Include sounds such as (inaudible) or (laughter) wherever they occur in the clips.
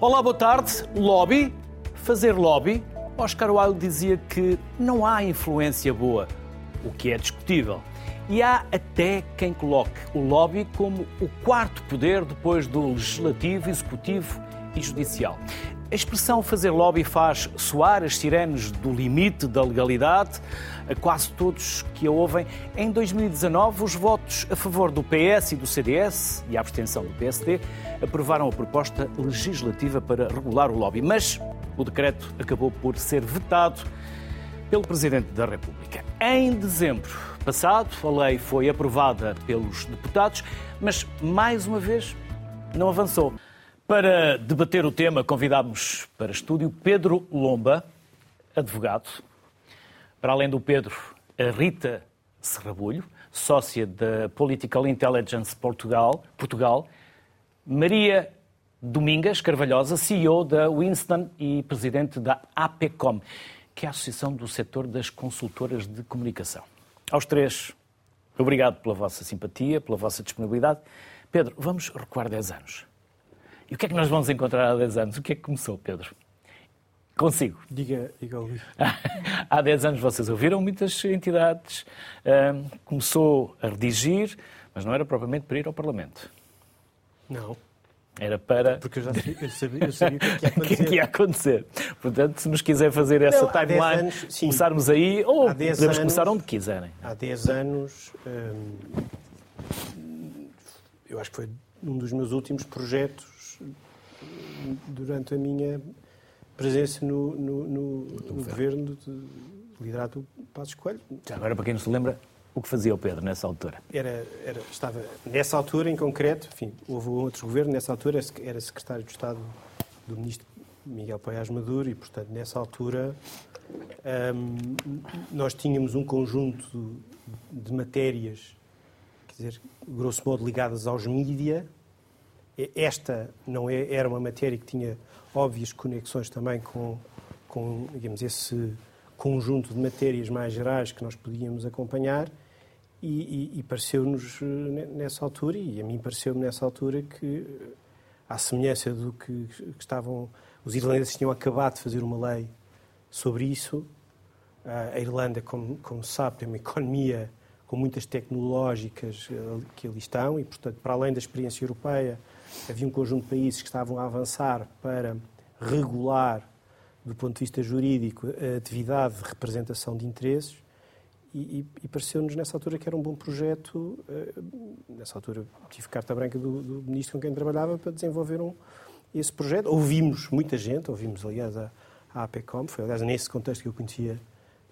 Olá, boa tarde. Lobby? Fazer lobby? Oscar Wilde dizia que não há influência boa, o que é discutível. E há até quem coloque o lobby como o quarto poder depois do legislativo, executivo e judicial. A expressão fazer lobby faz soar as sirenes do limite da legalidade a quase todos que a ouvem. Em 2019, os votos a favor do PS e do CDS e a abstenção do PSD aprovaram a proposta legislativa para regular o lobby. Mas o decreto acabou por ser vetado pelo Presidente da República. Em dezembro passado, a lei foi aprovada pelos deputados, mas mais uma vez não avançou. Para debater o tema, convidámos para estúdio Pedro Lomba, advogado. Para além do Pedro, a Rita Serrabulho, sócia da Political Intelligence Portugal, Portugal. Maria Domingas Carvalhosa, CEO da Winston e presidente da APCOM, que é a Associação do Setor das Consultoras de Comunicação. Aos três, obrigado pela vossa simpatia, pela vossa disponibilidade. Pedro, vamos recuar 10 anos. E o que é que nós vamos encontrar há 10 anos? O que é que começou, Pedro? Consigo. Diga, diga Luís. (laughs) há 10 anos vocês ouviram muitas entidades, começou a redigir, mas não era propriamente para ir ao Parlamento. Não. Era para. Porque eu já sabia, eu sabia, eu sabia o que, é que ia (laughs) acontecer. que, que ia acontecer. Portanto, se nos quiser fazer essa Não, há 10 timeline, anos, sim. começarmos aí, ou Há 10 podemos anos- começar onde quiserem. Há 10 anos, hum, eu acho que foi um dos meus últimos projetos durante a minha presença no, no- no- no governo de, liderado por Passos Coelho. Já agora, para quem não se lembra, o que fazia o Pedro nessa altura? Era, era- estava, nessa altura, em concreto, enfim, houve outros governos, nessa altura era secretário de Estado do ministro Miguel Paiás Maduro e, portanto, nessa altura hum, nós tínhamos um conjunto de matérias, quer dizer, grosso modo ligadas aos mídia. Esta não é, era uma matéria que tinha óbvias conexões também com, com, digamos, esse conjunto de matérias mais gerais que nós podíamos acompanhar. E, e- e pareceu-nos eh, ne- nessa altura, e a mim pareceu-me nessa altura que, eh, à semelhança do que, que estavam, os irlandeses tinham acabado de fazer uma lei sobre isso, ah, a Irlanda, como, como sabe, tem uma economia com muitas tecnológicas eh, que ali estão e, portanto, para além da experiência europeia, havia um conjunto de países que estavam a avançar para regular, do ponto de vista jurídico, a atividade de representação de interesses e, e- e pareceu-nos nessa altura que era um bom projeto. eh, Nessa altura tive carta branca do, do ministro com quem trabalhava para desenvolver um, esse projeto. Ouvimos muita gente, ouvimos aliás a, a APECOM, foi aliás nesse contexto que eu conhecia,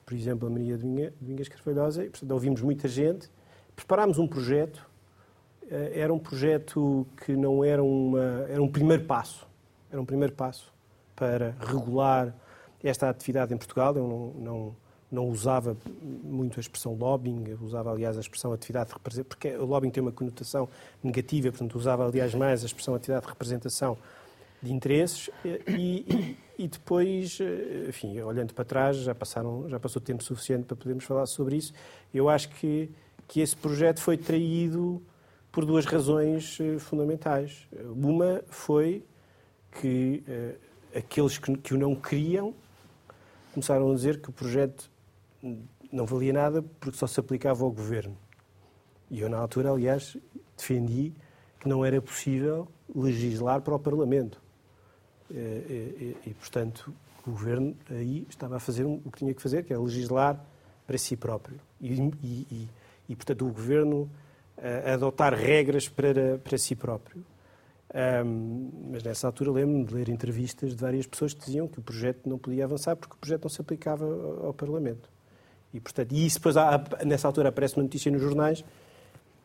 por exemplo, a Maria Dominga- Domingas Carvalhosa, e portanto ouvimos muita gente, preparámos um projeto, era um projeto que não era uma, era um primeiro passo, era um primeiro passo para regular esta atividade em Portugal. Eu não, não, não usava muito a expressão lobbying, usava, aliás, a expressão atividade de representação, porque o lobbying tem uma conotação negativa, portanto, usava, aliás, mais a expressão atividade de representação de interesses e, e- e depois, eh, enfim, olhando para trás, já, passaram, já passou tempo suficiente para podermos falar sobre isso. Eu acho que, que esse projeto foi traído por duas razões eh, fundamentais. Uma foi que eh, aqueles que, que o não queriam começaram a dizer que o projeto não valia nada porque só se aplicava ao governo. E eu, na altura, aliás, defendi que não era possível legislar para o Parlamento. E, e- e, portanto, o governo aí estava a fazer o que tinha que fazer, que é legislar para si próprio. E- e, portanto, o governo adotar regras para, para si próprio. Ahm, mas nessa altura lembro-me de ler entrevistas de várias pessoas que diziam que o projeto não podia avançar porque o projeto não se aplicava ao, ao Parlamento. E, portanto, e isso depois, há- nessa altura, aparece uma notícia nos jornais,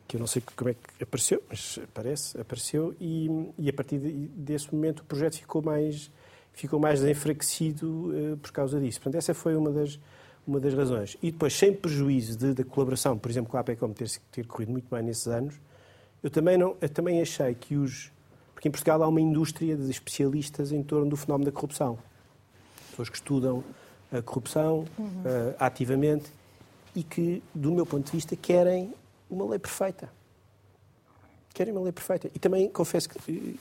que eu não sei como é que apareceu, mas aparece, apareceu, e, e a partir de- desse momento o projeto ficou mais, ficou mais enfraquecido eh, por causa disso. Portanto, essa foi uma das, uma das razões. E depois, sem prejuízo de- da colaboração, por exemplo, com a APECOM ter, ter corrido muito bem nesses anos, eu também, não, eu também achei que os. Porque em Portugal há uma indústria de especialistas em torno do fenómeno da corrupção. Pessoas que estudam a corrupção eh, ativamente e que, do meu ponto de vista, querem uma lei perfeita. Querem uma lei perfeita. E também, confesso que,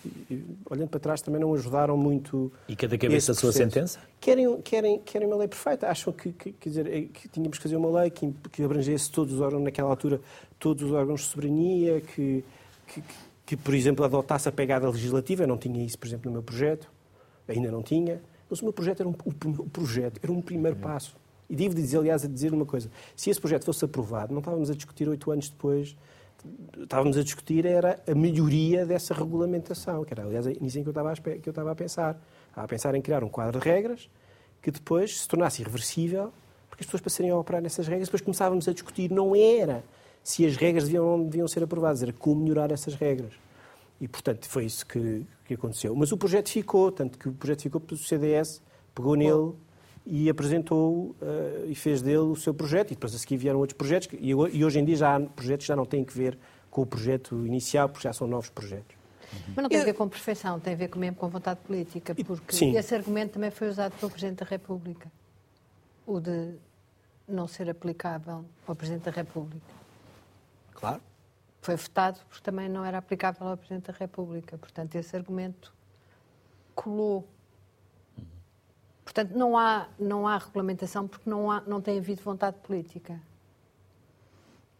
olhando para trás, também não ajudaram muito. E cada cabeça a sua sentença? Querem, querem, querem uma lei perfeita. Acham que, que, quer dizer, é, que tínhamos que fazer uma lei que, que abrangesse todos os órgãos, naquela altura, todos os órgãos de soberania, que, que, que, por exemplo, adotasse a pegada legislativa. Eu não tinha isso, por exemplo, no meu projeto. Ainda não tinha. Mas o meu projeto era um, o projeto era um primeiro passo. E devo dizer, aliás, a dizer uma coisa. Se esse projeto fosse aprovado, não estávamos a discutir oito anos depois estávamos a discutir era a melhoria dessa regulamentação, que era, aliás, nisso em que eu estava a, que eu estava a pensar. Estava a pensar em criar um quadro de regras que depois se tornasse irreversível, porque as pessoas passariam a operar nessas regras, depois começávamos a discutir, não era se as regras deviam ou não deviam ser aprovadas, era como melhorar essas regras. E, portanto, foi isso que, que aconteceu. Mas o projeto ficou, tanto que o projeto ficou porque o CDS pegou nele e apresentou uh, e fez dele o seu projeto. E depois a seguir vieram outros projetos. E, e hoje em dia já há projetos que já não têm que ver com o projeto inicial, porque já são novos projetos. Mas não tem a ver com perfeição, tem a ver mesmo com vontade política, porque Sim. esse argumento também foi usado pelo Presidente da República, o de não ser aplicável ao Presidente da República. Claro. Foi votado porque também não era aplicável ao Presidente da República. Portanto, esse argumento colou Portanto, não há, não há regulamentação porque não, há, não tem havido vontade política.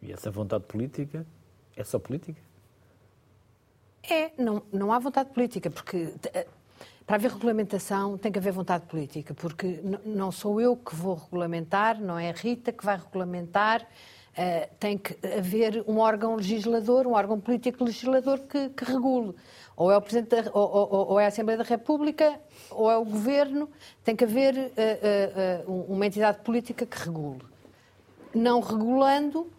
E essa vontade política é só política? É, não, não há vontade política, porque eh, para haver regulamentação tem que haver vontade política, porque não sou eu que vou regulamentar, não é a Rita que vai regulamentar, uh, tem que haver um órgão legislador, um órgão político legislador que, que regule. Ou é, o Presidente da, ou, ou, ou é a Assembleia da República ou é o governo, tem que haver uh, uh, uma entidade política que regule. Não regulando,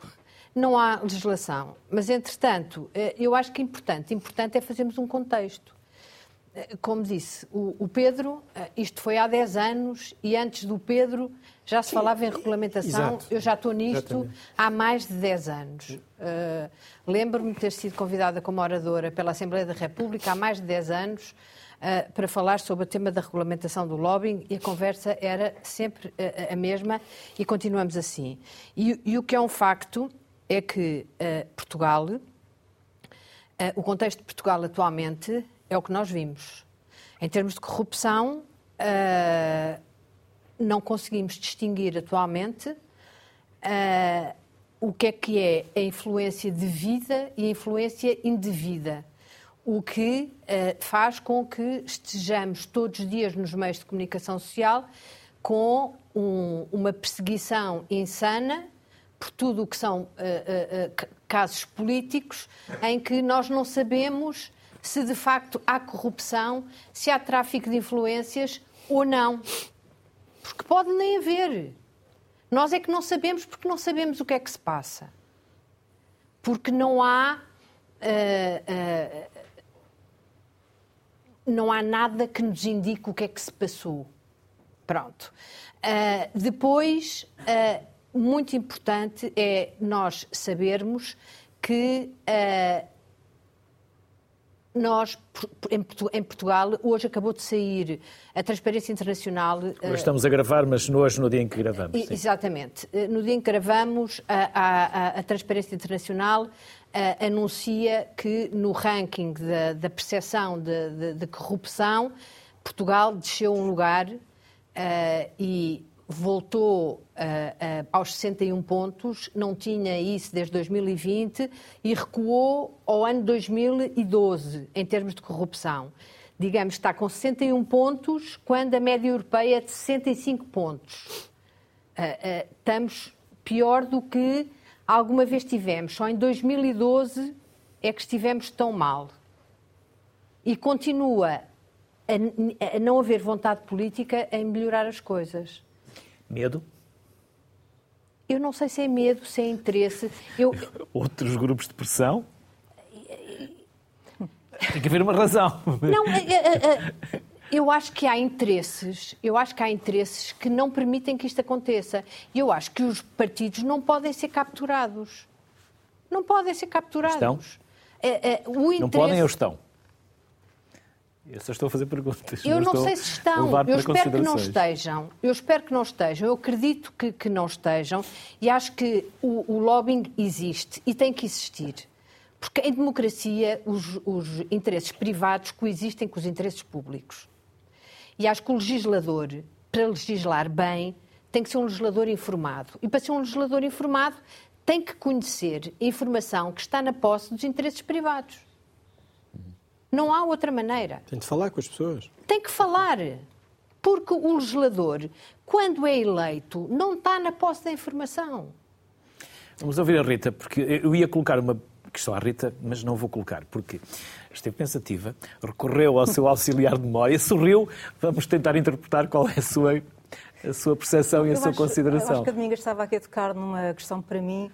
não há legislação. Mas, entretanto, eu acho que é importante. Importante é fazermos um contexto. Como disse o, o Pedro, isto foi há 10 anos e antes do Pedro já se Sim, falava em regulamentação. Exato. Eu já estou nisto Exatamente. há mais de 10 anos. Uh, Lembro-me de ter sido convidada como oradora pela Assembleia da República há mais de 10 anos uh, para falar sobre o tema da regulamentação do lobbying e a conversa era sempre uh, a mesma e continuamos assim. E, e, o que é um facto é que uh, Portugal, o contexto de Portugal atualmente é o que nós vimos. Em termos de corrupção, não conseguimos distinguir atualmente o que é que é a influência devida e a influência indevida o que uh, faz com que estejamos todos os dias nos meios de comunicação social com um, uma perseguição insana por tudo o que são uh, uh, casos políticos em que nós não sabemos se de facto há corrupção, se há tráfico de influências ou não. Porque pode nem haver. Nós é que não sabemos porque não sabemos o que é que se passa. Porque não há uh, uh, não há nada que nos indique o que é que se passou. Pronto. Uh, depois, muito importante é nós sabermos que nós, em Portugal, hoje acabou de sair a Transparência Internacional. Hoje estamos a gravar, mas hoje no dia em que gravamos. Sim. Exatamente. No dia em que gravamos, a, a, a Transparência Internacional uh, anuncia que no ranking da, da percepção de, de, de, corrupção, Portugal desceu um lugar uh, e voltou uh, aos 61 pontos, não tinha isso desde 2020 e recuou ao ano 2012 em termos de corrupção. Digamos, está com 61 pontos, quando a média europeia é de 65 pontos. estamos pior do que alguma vez tivemos. Só em 2012 é que estivemos tão mal. E continua a, a não haver vontade política em melhorar as coisas. Medo? Eu não sei se é medo, se é interesse. Eu... (laughs) Outros grupos de pressão? (laughs) Tem que haver uma razão. Não, é, é, é, eu acho que há interesses, eu acho que há interesses que não permitem que isto aconteça. E eu acho que os partidos não podem ser capturados. Não podem ser capturados. Estão? O interesse... Não podem ou estão? Eu só estou a fazer perguntas. Eu não, sei se estão. Eu espero que não estejam. Eu espero que não estejam. Eu acredito que, que não estejam. E acho que o, o lobbying existe e tem que existir. Porque em democracia os, os interesses privados coexistem com os interesses públicos. E acho que o legislador, para legislar bem, tem que ser um legislador informado. E para ser um legislador informado, tem que conhecer a informação que está na posse dos interesses privados. Não há outra maneira. Tem de falar com as pessoas. Tem que falar. Porque o legislador, quando é eleito, não está na posse da informação. Vamos ouvir a Rita, porque eu ia colocar uma questão à Rita, mas não vou colocar, porque esteve pensativa, recorreu ao seu auxiliar de memória, sorriu. Vamos tentar interpretar qual é a sua a sua percepção e a eu sua acho, consideração. Eu acho que a Dominga estava aqui a tocar numa questão para mim,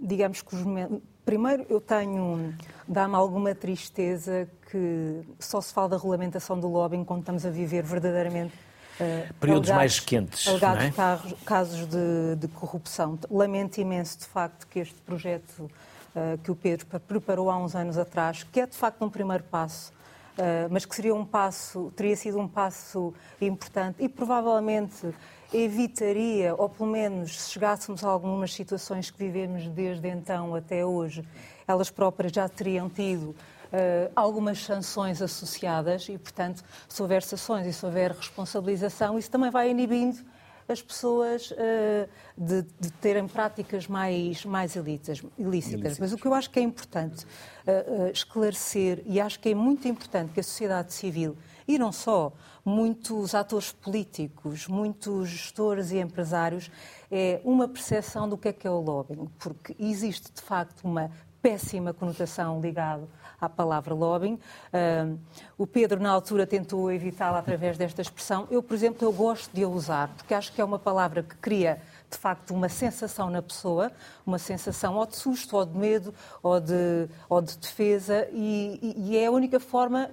digamos que os momentos... Primeiro, eu tenho, dá-me alguma tristeza que só se fala da regulamentação do lobbying quando estamos a viver verdadeiramente Uh, Períodos alegados, mais quentes. Alegados é? casos de, de, corrupção. Lamento imenso, de facto, que este projeto uh, que o Pedro preparou há uns anos atrás, que é de facto um primeiro passo, uh, mas que seria um passo, teria sido um passo importante e provavelmente evitaria, ou pelo menos se chegássemos a algumas situações que vivemos desde então até hoje, elas próprias já teriam tido Uh, algumas sanções associadas e, portanto, se houver sanções e se houver responsabilização, isso também vai inibindo as pessoas uh, de, de, terem práticas mais, mais ilícitas, ilícitas. Mas o que eu acho que é importante uh, uh, esclarecer, e acho que é muito importante que a sociedade civil, e não só, muitos atores políticos, muitos gestores e empresários, é uma percepção do que é que é o lobbying, porque existe de facto uma péssima conotação ligada à palavra lobbying. Uh, o Pedro, na altura, tentou evitá-la através desta expressão. Eu, por exemplo, eu gosto de a usar, porque acho que é uma palavra que cria, de facto, uma sensação na pessoa, uma sensação ou de susto, ou de medo, ou de, ou de defesa, e, e é a única forma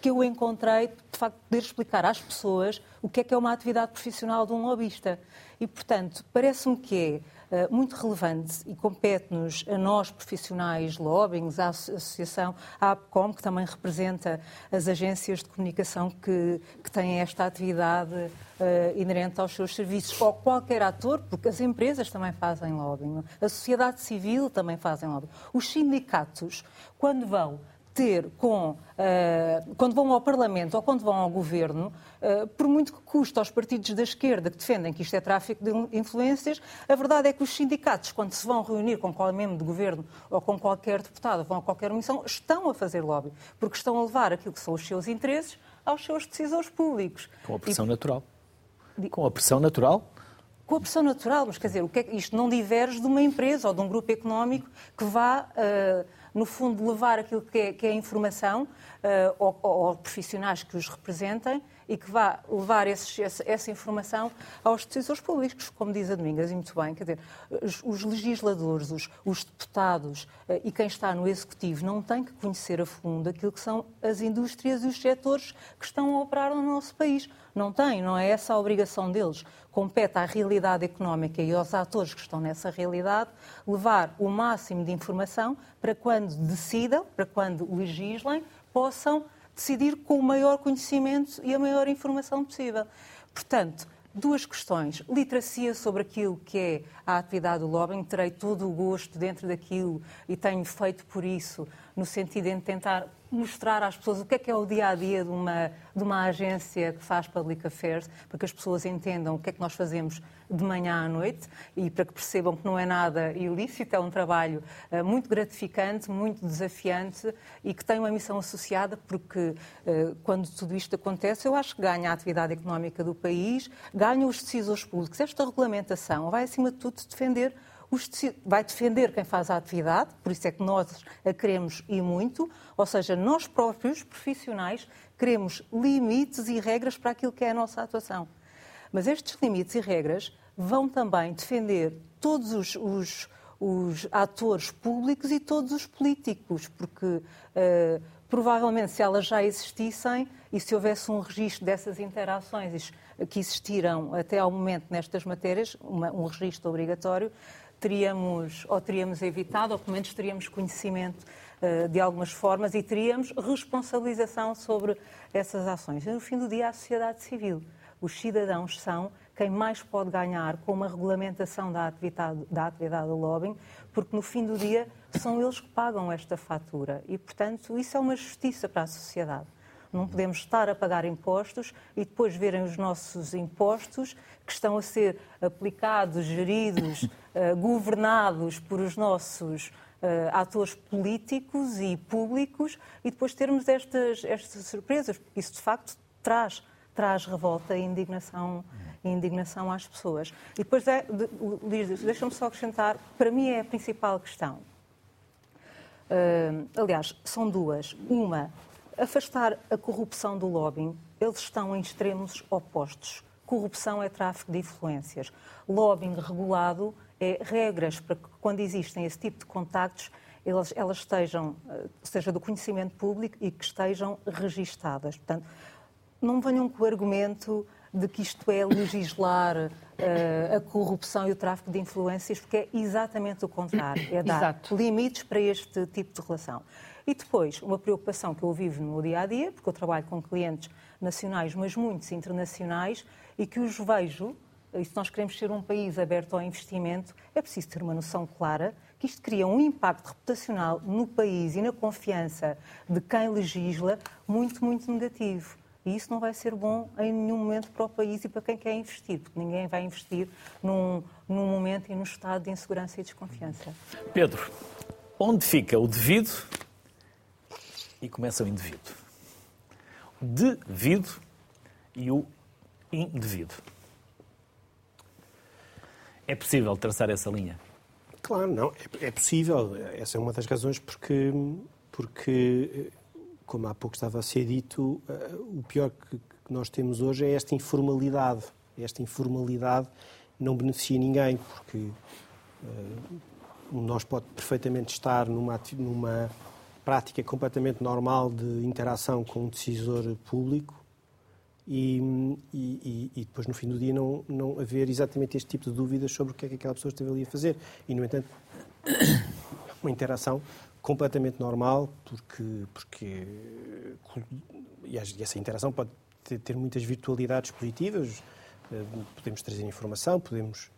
que eu encontrei, de facto, de poder explicar às pessoas o que é que é uma atividade profissional de um lobista. E, portanto, parece-me que é eh, muito relevante e compete-nos a nós profissionais lobbying, à associação, à APCOM, que também representa as agências de comunicação que, que têm esta atividade uh, inerente aos seus serviços, ou qualquer ator, porque as empresas também fazem lobbying, a sociedade civil também fazem lobbying. Os sindicatos, quando vão ter com, uh, quando vão ao Parlamento ou quando vão ao Governo, uh, por muito que custe aos partidos da esquerda que defendem que isto é tráfico de influências, a verdade é que os sindicatos, quando se vão reunir com qualquer membro de Governo ou com qualquer deputado ou com qualquer missão, estão a fazer lobby, porque estão a levar aquilo que são os seus interesses aos seus decisores públicos. Com a pressão e... natural. Com a pressão natural com a pressão natural, mas quer dizer, o que é, isto não diverge de uma empresa ou de um grupo económico que vá uh, no fundo, levar aquilo que é, que é informação uh, ao, ao, profissionais que os representem e que vá levar esses, essa, essa, informação aos decisores públicos, como diz a Domingas, e muito bem. Quer dizer, os, os legisladores, os, os deputados uh, e quem está no Executivo não têm que conhecer a fundo aquilo que são as indústrias e os setores que estão a operar no nosso país. Não têm, não é essa a obrigação deles compete à realidade económica e aos atores que estão nessa realidade levar o máximo de informação para quando decidam, para quando legislem, possam decidir com o maior conhecimento e a maior informação possível. Portanto, duas questões. Literacia sobre aquilo que é a atividade do lobbying. Terei todo o gosto dentro daquilo e tenho feito por isso, no sentido de tentar mostrar às pessoas o que é que é o dia a dia de uma, de uma agência que faz public affairs, para que as pessoas entendam o que é que nós fazemos de manhã à noite e para que percebam que não é nada ilícito, é um trabalho uh, muito gratificante, muito desafiante e que tem uma missão associada, porque uh, quando tudo isto acontece, eu acho que ganha a atividade económica do país, ganha os decisores públicos. Esta regulamentação vai, acima de tudo, defender vai defender quem faz a atividade, por isso é que nós a queremos e muito, ou seja, nós próprios, profissionais, queremos limites e regras para aquilo que é a nossa atuação. Mas estes limites e regras vão também defender todos os, os, os atores públicos e todos os políticos, porque uh, provavelmente se elas já existissem e se houvesse um registro dessas interações que existiram até ao momento nestas matérias, uma, um registro obrigatório, teríamos, ou teríamos evitado, ou pelo menos teríamos conhecimento uh, de algumas formas e teríamos responsabilização sobre essas ações. E, no fim do dia, a sociedade civil. Os cidadãos são quem mais pode ganhar com uma regulamentação da atividade, da atividade do lobbying, porque no fim do dia são eles que pagam esta fatura. E, portanto, isso é uma justiça para a sociedade. Não podemos estar a pagar impostos e depois verem os nossos impostos que estão a ser aplicados, geridos, uh, (laughs) governados por os nossos uh, atores políticos e públicos e depois termos estas, estas surpresas, isso de facto traz, traz revolta e indignação, indignação às pessoas. E depois, é, de, deixa-me só acrescentar, para mim é a principal questão. Uh, aliás, são duas. Uma, afastar a corrupção do lobbying, eles estão em extremos opostos. Corrupção é tráfico de influências. Lobbying regulado é regras para que, quando existem esse tipo de contactos, elas, elas estejam, eh, seja do conhecimento público e que estejam registadas. Portanto, não venham com o argumento de que isto é legislar uh, a corrupção e o tráfico de influências, porque é exatamente o contrário. É dar Exato. limites para este tipo de relação. E depois, uma preocupação que eu vivo no dia a dia, porque eu trabalho com clientes nacionais, mas muitos internacionais, e que os vejo, e se nós queremos ser um país aberto ao investimento, é preciso ter uma noção clara que isto cria um impacto reputacional no país e na confiança de quem legisla muito, muito negativo. E isso não vai ser bom em nenhum momento para o país e para quem quer investir, porque ninguém vai investir num, num momento e num estado de insegurança e desconfiança. Pedro, onde fica o devido e começa o indevido. O devido e o indevido. É possível traçar essa linha? Claro, não. É, é possível. Essa é uma das razões porque, porque como há pouco estava a ser dito, eh, o pior que nós temos hoje é esta informalidade. Esta informalidade não beneficia ninguém, porque uh, nós pode perfeitamente estar numa, numa prática completamente normal de interação com um decisor público e, e, e, depois, no fim do dia, não, não haver exatamente este tipo de dúvidas sobre o que é que aquela pessoa esteve ali a fazer. E, no entanto, (coughs) uma interação completamente normal, porque, porque e essa interação pode ter, ter muitas virtualidades positivas, eh, podemos trazer informação, podemos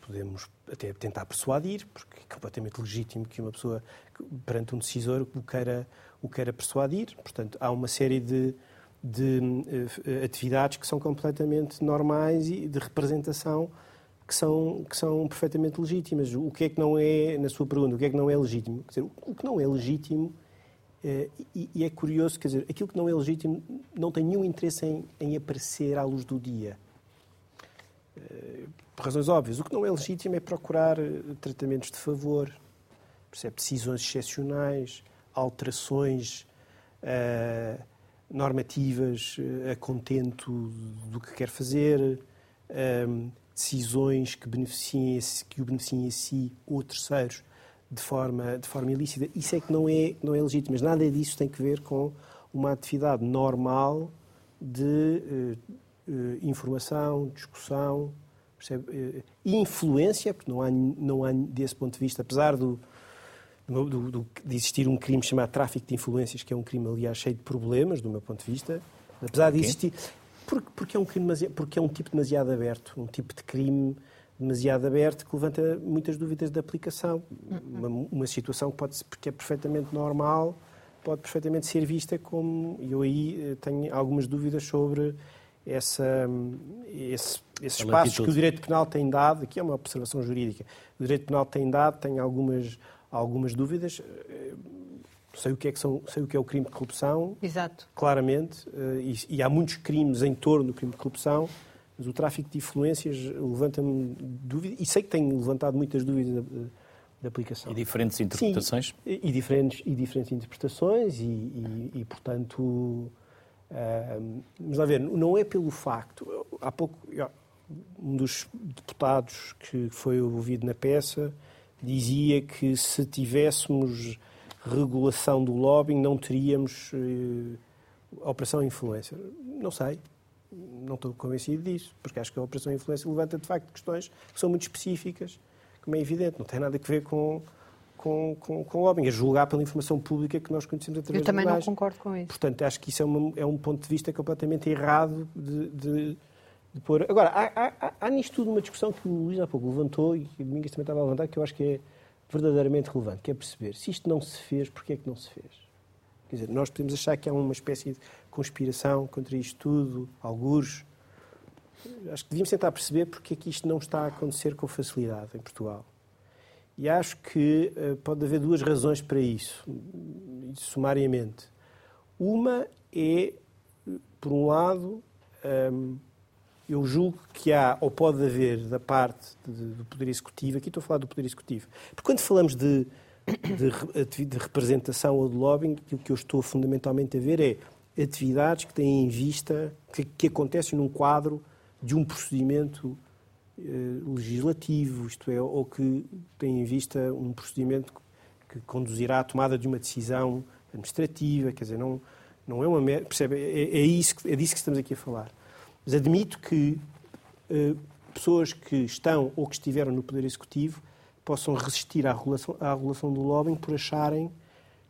podemos até tentar persuadir, porque é completamente legítimo que uma pessoa, perante um decisor, o queira, o queira persuadir. Portanto, há uma série de, de uh, atividades que são completamente normais e de representação que são, que são perfeitamente legítimas. O que é que não é, na sua pergunta, o que é que não é legítimo? Quer dizer, o que não é legítimo, uh, e, e, é curioso, quer dizer, aquilo que não é legítimo não tem nenhum interesse em, em aparecer à luz do dia. Por razões óbvias. O que não é legítimo é procurar eh, tratamentos de favor, percebe? decisões excepcionais, alterações uh, normativas uh, a contento do que quer fazer, uh, decisões que, beneficiem, que o beneficiem a si ou terceiros de forma, de forma ilícita. Isso é que não é, não é legítimo, mas nada disso tem que ver com uma atividade normal de informação, discussão, percebe? Eh, influência, porque não há, não há desse ponto de vista, apesar do, do, do, de existir um crime chamado tráfico de influências, que é um crime, aliás, cheio de problemas, do meu ponto de vista, apesar de existir. Porque, porque, é um crime porque é um tipo demasiado aberto, um tipo de crime demasiado aberto que levanta muitas dúvidas de aplicação. Uma, uma situação que, pode, que é perfeitamente normal pode perfeitamente ser vista como. E eu aí eh, tenho algumas dúvidas sobre essa, esse, esses passos que o direito penal tem dado, aqui é uma observação jurídica, o direito penal tem dado, tem algumas, algumas dúvidas. Eh, sei o que é que são, sei o que é o crime de corrupção, Exato. claramente, eh, e, e há muitos crimes em torno do crime de corrupção, mas o tráfico de influências levanta-me dúvidas, e sei que tem levantado muitas dúvidas da, aplicação. E diferentes interpretações? Sim, e, diferentes, e diferentes interpretações, e, e, e portanto Vamos lá ver, não é pelo facto. Há pouco, um dos deputados que foi ouvido na peça dizia que se tivéssemos regulação do lobbying não teríamos uh, operação influência. Não sei, não estou convencido disso, porque acho que a operação influência levanta de facto questões que são muito específicas, como é evidente, não tem nada a ver com com, com, com lobbying, a julgar pela informação pública que nós conhecemos através Eu também não concordo com isso. Portanto, acho que isso é, uma- é um ponto de vista completamente errado de, de- de pôr. Agora, há, há- há- há nisto tudo uma discussão que o Luís há pouco levantou e que o Domingos também estava a levantar, que eu acho que é verdadeiramente relevante, que é perceber se isto não se fez, porquê é que não se fez? Quer dizer, nós podemos achar que há uma espécie de conspiração contra isto tudo, algures. Acho que devíamos tentar perceber porque é que isto não está a acontecer com facilidade em Portugal. E acho que eh, pode haver duas razões para isso, sumariamente. Uma é, por um lado, hum, eu julgo que há, ou pode haver, da parte do Poder Executivo, aqui estou a falar do Poder Executivo, porque quando falamos de, de de representação ou de lobbying, aquilo que eu estou fundamentalmente a ver é atividades que têm em vista, que, que acontecem num quadro de um procedimento legislativo, isto é, ou que tem em vista um procedimento que conduzirá à tomada de uma decisão administrativa, quer dizer, não, não é uma mer- percebe? É, é isso, é disso que estamos aqui a falar. Mas admito que eh, pessoas que estão ou que estiveram no Poder Executivo possam resistir à regulação, à regulação do lobbying por acharem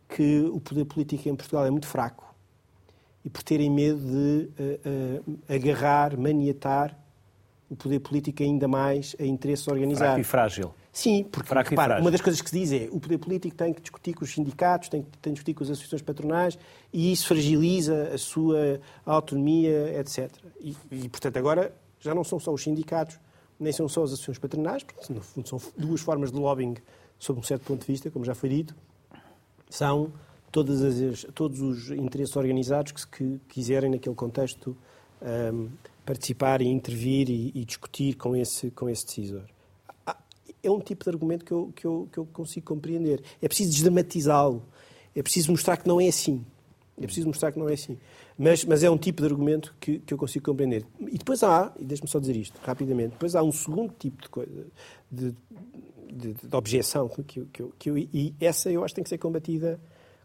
que o poder político em Portugal é muito fraco e por terem medo de eh, eh, agarrar, maniatar o poder político ainda mais a interesses Fraco organizados. e frágil. Sim, porque Fraco repara, uma das coisas que se diz é o poder político tem que discutir com os sindicatos, tem que, tem que discutir com as associações patronais e isso fragiliza a sua autonomia, etc. E, e, portanto, agora já não são só os sindicatos, nem são só as associações patronais, porque no fundo são duas formas de lobbying sob um certo ponto de vista, como já foi dito, são todas as, todos os interesses organizados que, que quiserem, naquele contexto, ahm, participar e intervir e, e discutir com esse, com esse decisor. Há- É um tipo de argumento que eu, que eu, que eu consigo compreender. É preciso desdramatizá-lo. É preciso mostrar que não é assim. É preciso mostrar que não é assim. Mas, mas é um tipo de argumento que, que eu consigo compreender. E depois há, e deixe-me só dizer isto rapidamente, depois há um segundo tipo de coisa, de, de, de objeção, que, que, eu- que eu- e essa eu acho que tem que ser combatida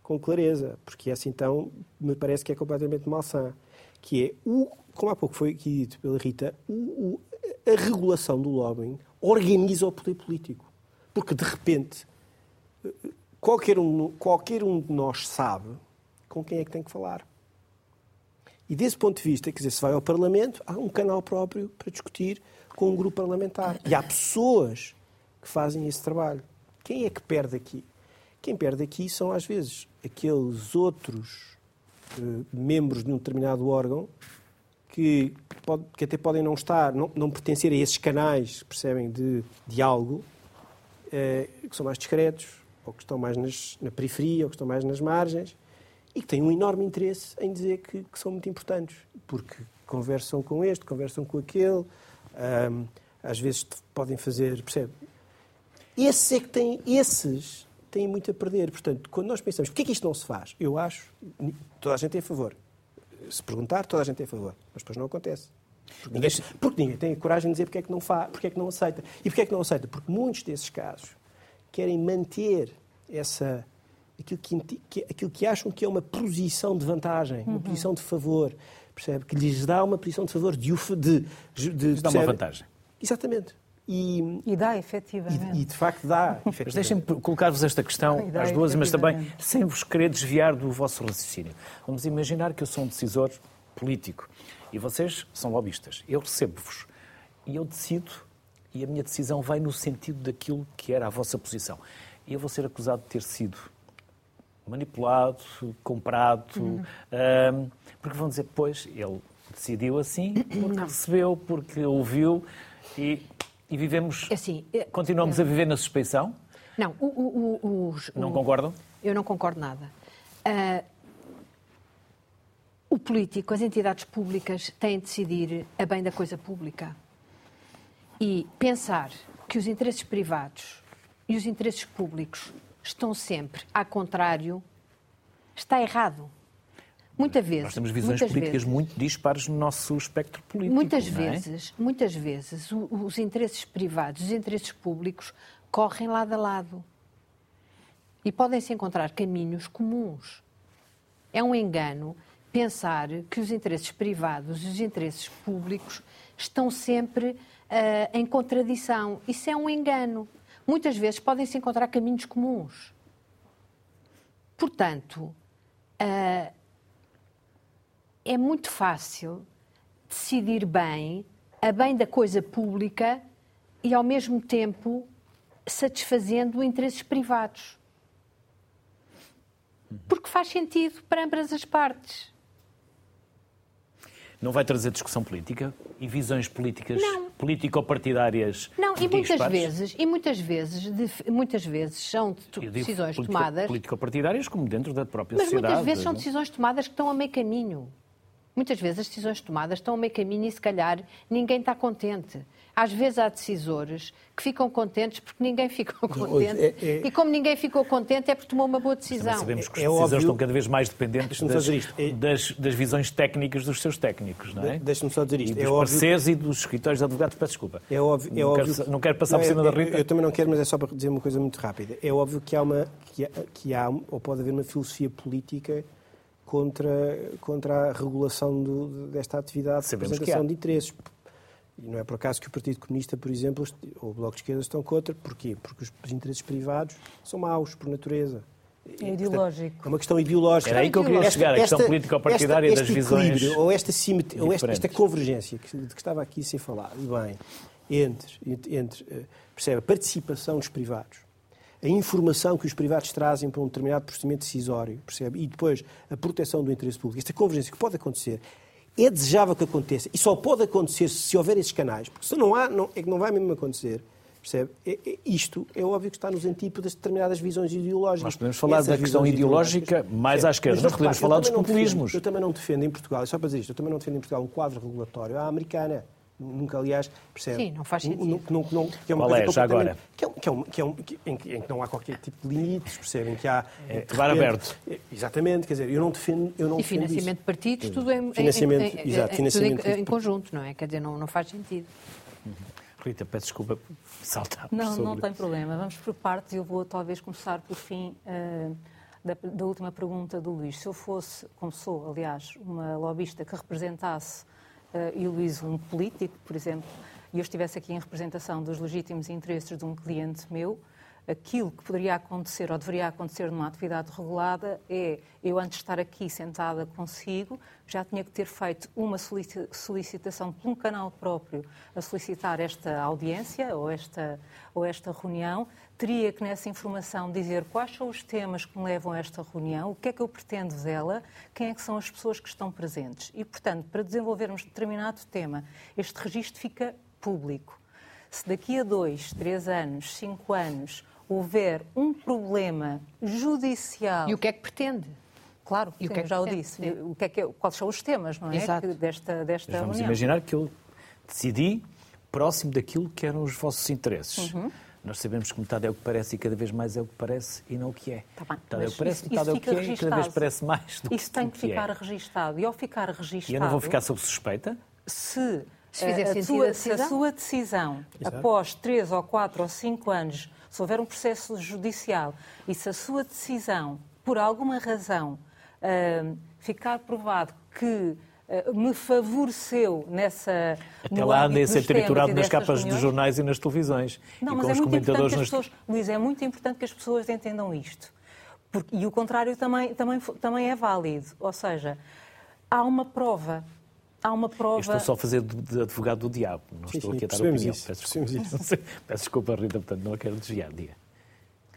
com clareza, porque essa então me parece que é completamente malsã, que é, o, como há pouco foi aqui dito pela Rita, o- o- a regulação do lobbying organiza o poder político. Porque, de repente, qualquer um, qualquer um de nós sabe com quem é que tem que falar. E desse ponto de vista, quer dizer, se vai ao Parlamento, há um canal próprio para discutir com um grupo parlamentar. E há pessoas que fazem esse trabalho. Quem é que perde aqui? Quem perde aqui são, às vezes, aqueles outros eh, membros de um determinado órgão que, pode- que até podem não estar, não, não pertencer a esses canais, percebem, de diálogo, eh, que são mais discretos, ou que estão mais nas- na periferia, ou que estão mais nas margens, e que têm um enorme interesse em dizer que, que são muito importantes, porque conversam com este, conversam com aquele, ahm, às vezes podem fazer, percebe? Esses é que têm, esses têm muito a perder. Portanto, quando nós pensamos, porquê é que isto não se faz? Eu acho, toda a gente é a favor. Se perguntar, toda a gente é a favor. Mas depois não acontece. Porque ninguém, porque ninguém tem a coragem de dizer porque é que não faz, porque é que não aceita. E porque é que não aceita? Porque muitos desses casos querem manter essa aquilo que, que- aquilo que acham que é uma posição de vantagem, uma posição de favor, percebe? Que lhes dá uma posição de favor, de, de, de, Lhes dá uma vantagem. Exatamente. E, E dá, e, efetivamente. e de facto dá. (laughs) Mas deixem-me colocar-vos esta questão Ideia, às duas, mas também sem vos querer desviar do vosso raciocínio. Vamos imaginar que eu sou um decisor político e vocês são lobistas. Eu recebo-vos e eu decido e a minha decisão vai no sentido daquilo que era a vossa posição. E eu vou ser acusado de ter sido manipulado, comprado, ahm, porque vão dizer, pois, ele decidiu assim, porque (coughs) recebeu, porque ouviu e, e vivemos, É assim, é- continuamos a viver na suspeição. Não, o- o- os- Não concordam? Eu não concordo nada. Ah, o político, as entidades públicas têm de decidir a bem da coisa pública. E pensar que os interesses privados e os interesses públicos estão sempre a contrário está errado. Muitas vezes. Nós temos visões muitas políticas vezes, muito dispares no nosso espectro político. Muitas é? vezes, muitas vezes, os interesses privados os interesses públicos correm lado a lado. E podem-se encontrar caminhos comuns. É um engano pensar que os interesses privados e os interesses públicos estão sempre ah, em contradição. Isso é um engano. muitas vezes podem-se encontrar caminhos comuns. Portanto, uh, é muito fácil decidir bem, a bem da coisa pública e, ao mesmo tempo, satisfazendo interesses privados. Porque faz sentido para ambas as partes. Não vai trazer discussão política e visões políticas Não. político-partidárias? Não, e muitas vezes, e muitas vezes, de- muitas vezes são decisões político- tomadas, Político-partidárias como dentro da própria mas sociedade. muitas vezes são não? decisões tomadas que estão a meio caminho. Muitas vezes as decisões tomadas estão a meio caminho e se calhar ninguém está contente. Às vezes há decisores que ficam contentes porque ninguém (laughs) ficou contente. é- é- E como ninguém ficou contente é porque tomou uma boa Também decisão. sabemos que os É decisores óbvio- estão cada vez mais dependentes das. É- das- das visões técnicas dos seus técnicos, não é? De- deixa-me só dizer isto. E É dos óbvio- parceiros e dos escritórios de advogados, peço desculpa. É óbvio, é não, óbvio quero, não quero passar por Não, cima eu- da Rita. Eu, eu também não quero, mas é só para dizer uma coisa muito rápida. É óbvio que há uma que há, que há ou pode haver uma filosofia política contra contra a regulação do- desta atividade de Sabemos representação que há. de interesses. E não é por acaso que o Partido Comunista, por exemplo, ou o Bloco de Esquerda estão contra. Porquê? Porque os, interesses privados são maus, por natureza. Portanto, ideológico. É uma questão ideológica. Era aí que eu queria chegar, a questão político-partidária esta- das este visões ou esta, simetria, ou esta, esta convergência que, de que estava aqui a ser falado, e bem, entre, entre, entre, eh, percebe, a participação dos privados, a informação que os privados trazem para um determinado procedimento decisório, percebe? E depois a proteção do interesse público. Esta convergência que pode acontecer é desejável que aconteça e só pode acontecer se houver esses canais, porque se não há, não, é que não vai mesmo acontecer. Percebe? É- é- isto é óbvio que está nos antípodas de determinadas visões ideológicas. Nós podemos falar Essas da questão ideológica mais à esquerda, mas podemos repare, falar dos populismos. defendo- eu também não defendo em Portugal, e só para dizer isto, eu também não defendo em Portugal um quadro regulatório à americana. Nunca, aliás, percebe? Sim, não faz sentido. não- não- que é uma Qual coisa é, já agora? Que é, um- que é um- que é um- que- em, que, em que não há qualquer tipo de limites, percebem? Que há. É, de bar repente- aberto. É, Exatamente, quer dizer, eu não defendo. Eu não E defendo financiamento de partidos, tudo em, Financiamento, em- em- exato, em- financiamento tudo em, em conjunto, não é? Quer dizer, não, não faz sentido. Rita, peço desculpa por saltar Não, sobre... não tem problema. Vamos por partes e eu vou talvez começar por fim eh, da, da última pergunta do Luís. Se eu fosse, como sou, aliás, uma lobista que representasse eh, e o Luís um político, por exemplo, e eu estivesse aqui em representação dos legítimos interesses de um cliente meu, aquilo que poderia acontecer ou deveria acontecer numa atividade regulada é eu, antes de estar aqui sentada consigo, já tinha que ter feito uma solici- solicitação por um canal próprio a solicitar esta audiência ou esta, ou esta reunião. Teria que, nessa informação, dizer quais são os temas que me levam a esta reunião, o que é que eu pretendo dela, quem é que são as pessoas que estão presentes. E, portanto, para desenvolvermos determinado tema, este registro fica público. Se daqui a dois, três anos, cinco anos, houver um problema judicial. E o que é que pretende? Claro, E o que é que já o pretende? disse. O que é que é- quais são os temas, não é? Exato. que- desta desta Mas vamos reunião. imaginar que eu decidi próximo daquilo que eram os vossos interesses. Uhum. Nós sabemos que metade é o que parece e cada vez mais é o que parece e não o que é. Tá bem, metade é o que parece, isso- metade é o isso que é fica e cada vez registado. parece mais do Isso tem que que ficar é. registado. E ao ficar registado, E eu não vou ficar sob suspeita? se, Se eh, a, a se a decisão. sua decisão, Exato. após três ou quatro ou cinco anos, se houver um processo judicial e se a sua decisão, por alguma razão, ah, ficar provado que ah, me favoreceu nessa. Até lá andem a ser dos triturado nas capas dos reuniões. jornais e nas televisões. Não, e mas com é muito importante que as nas... pessoas, Luís, é muito importante que as pessoas entendam isto. Porque- e o contrário também, também, também é válido. Ou seja, há uma prova. Há uma prova. Eu estou só a fazer de advogado do diabo. Não Sim, estou sim, aqui a dar opinião. isso, Peço desculpa. (laughs) Sei. Peço desculpa, Rita, portanto não a quero desviar. Diga.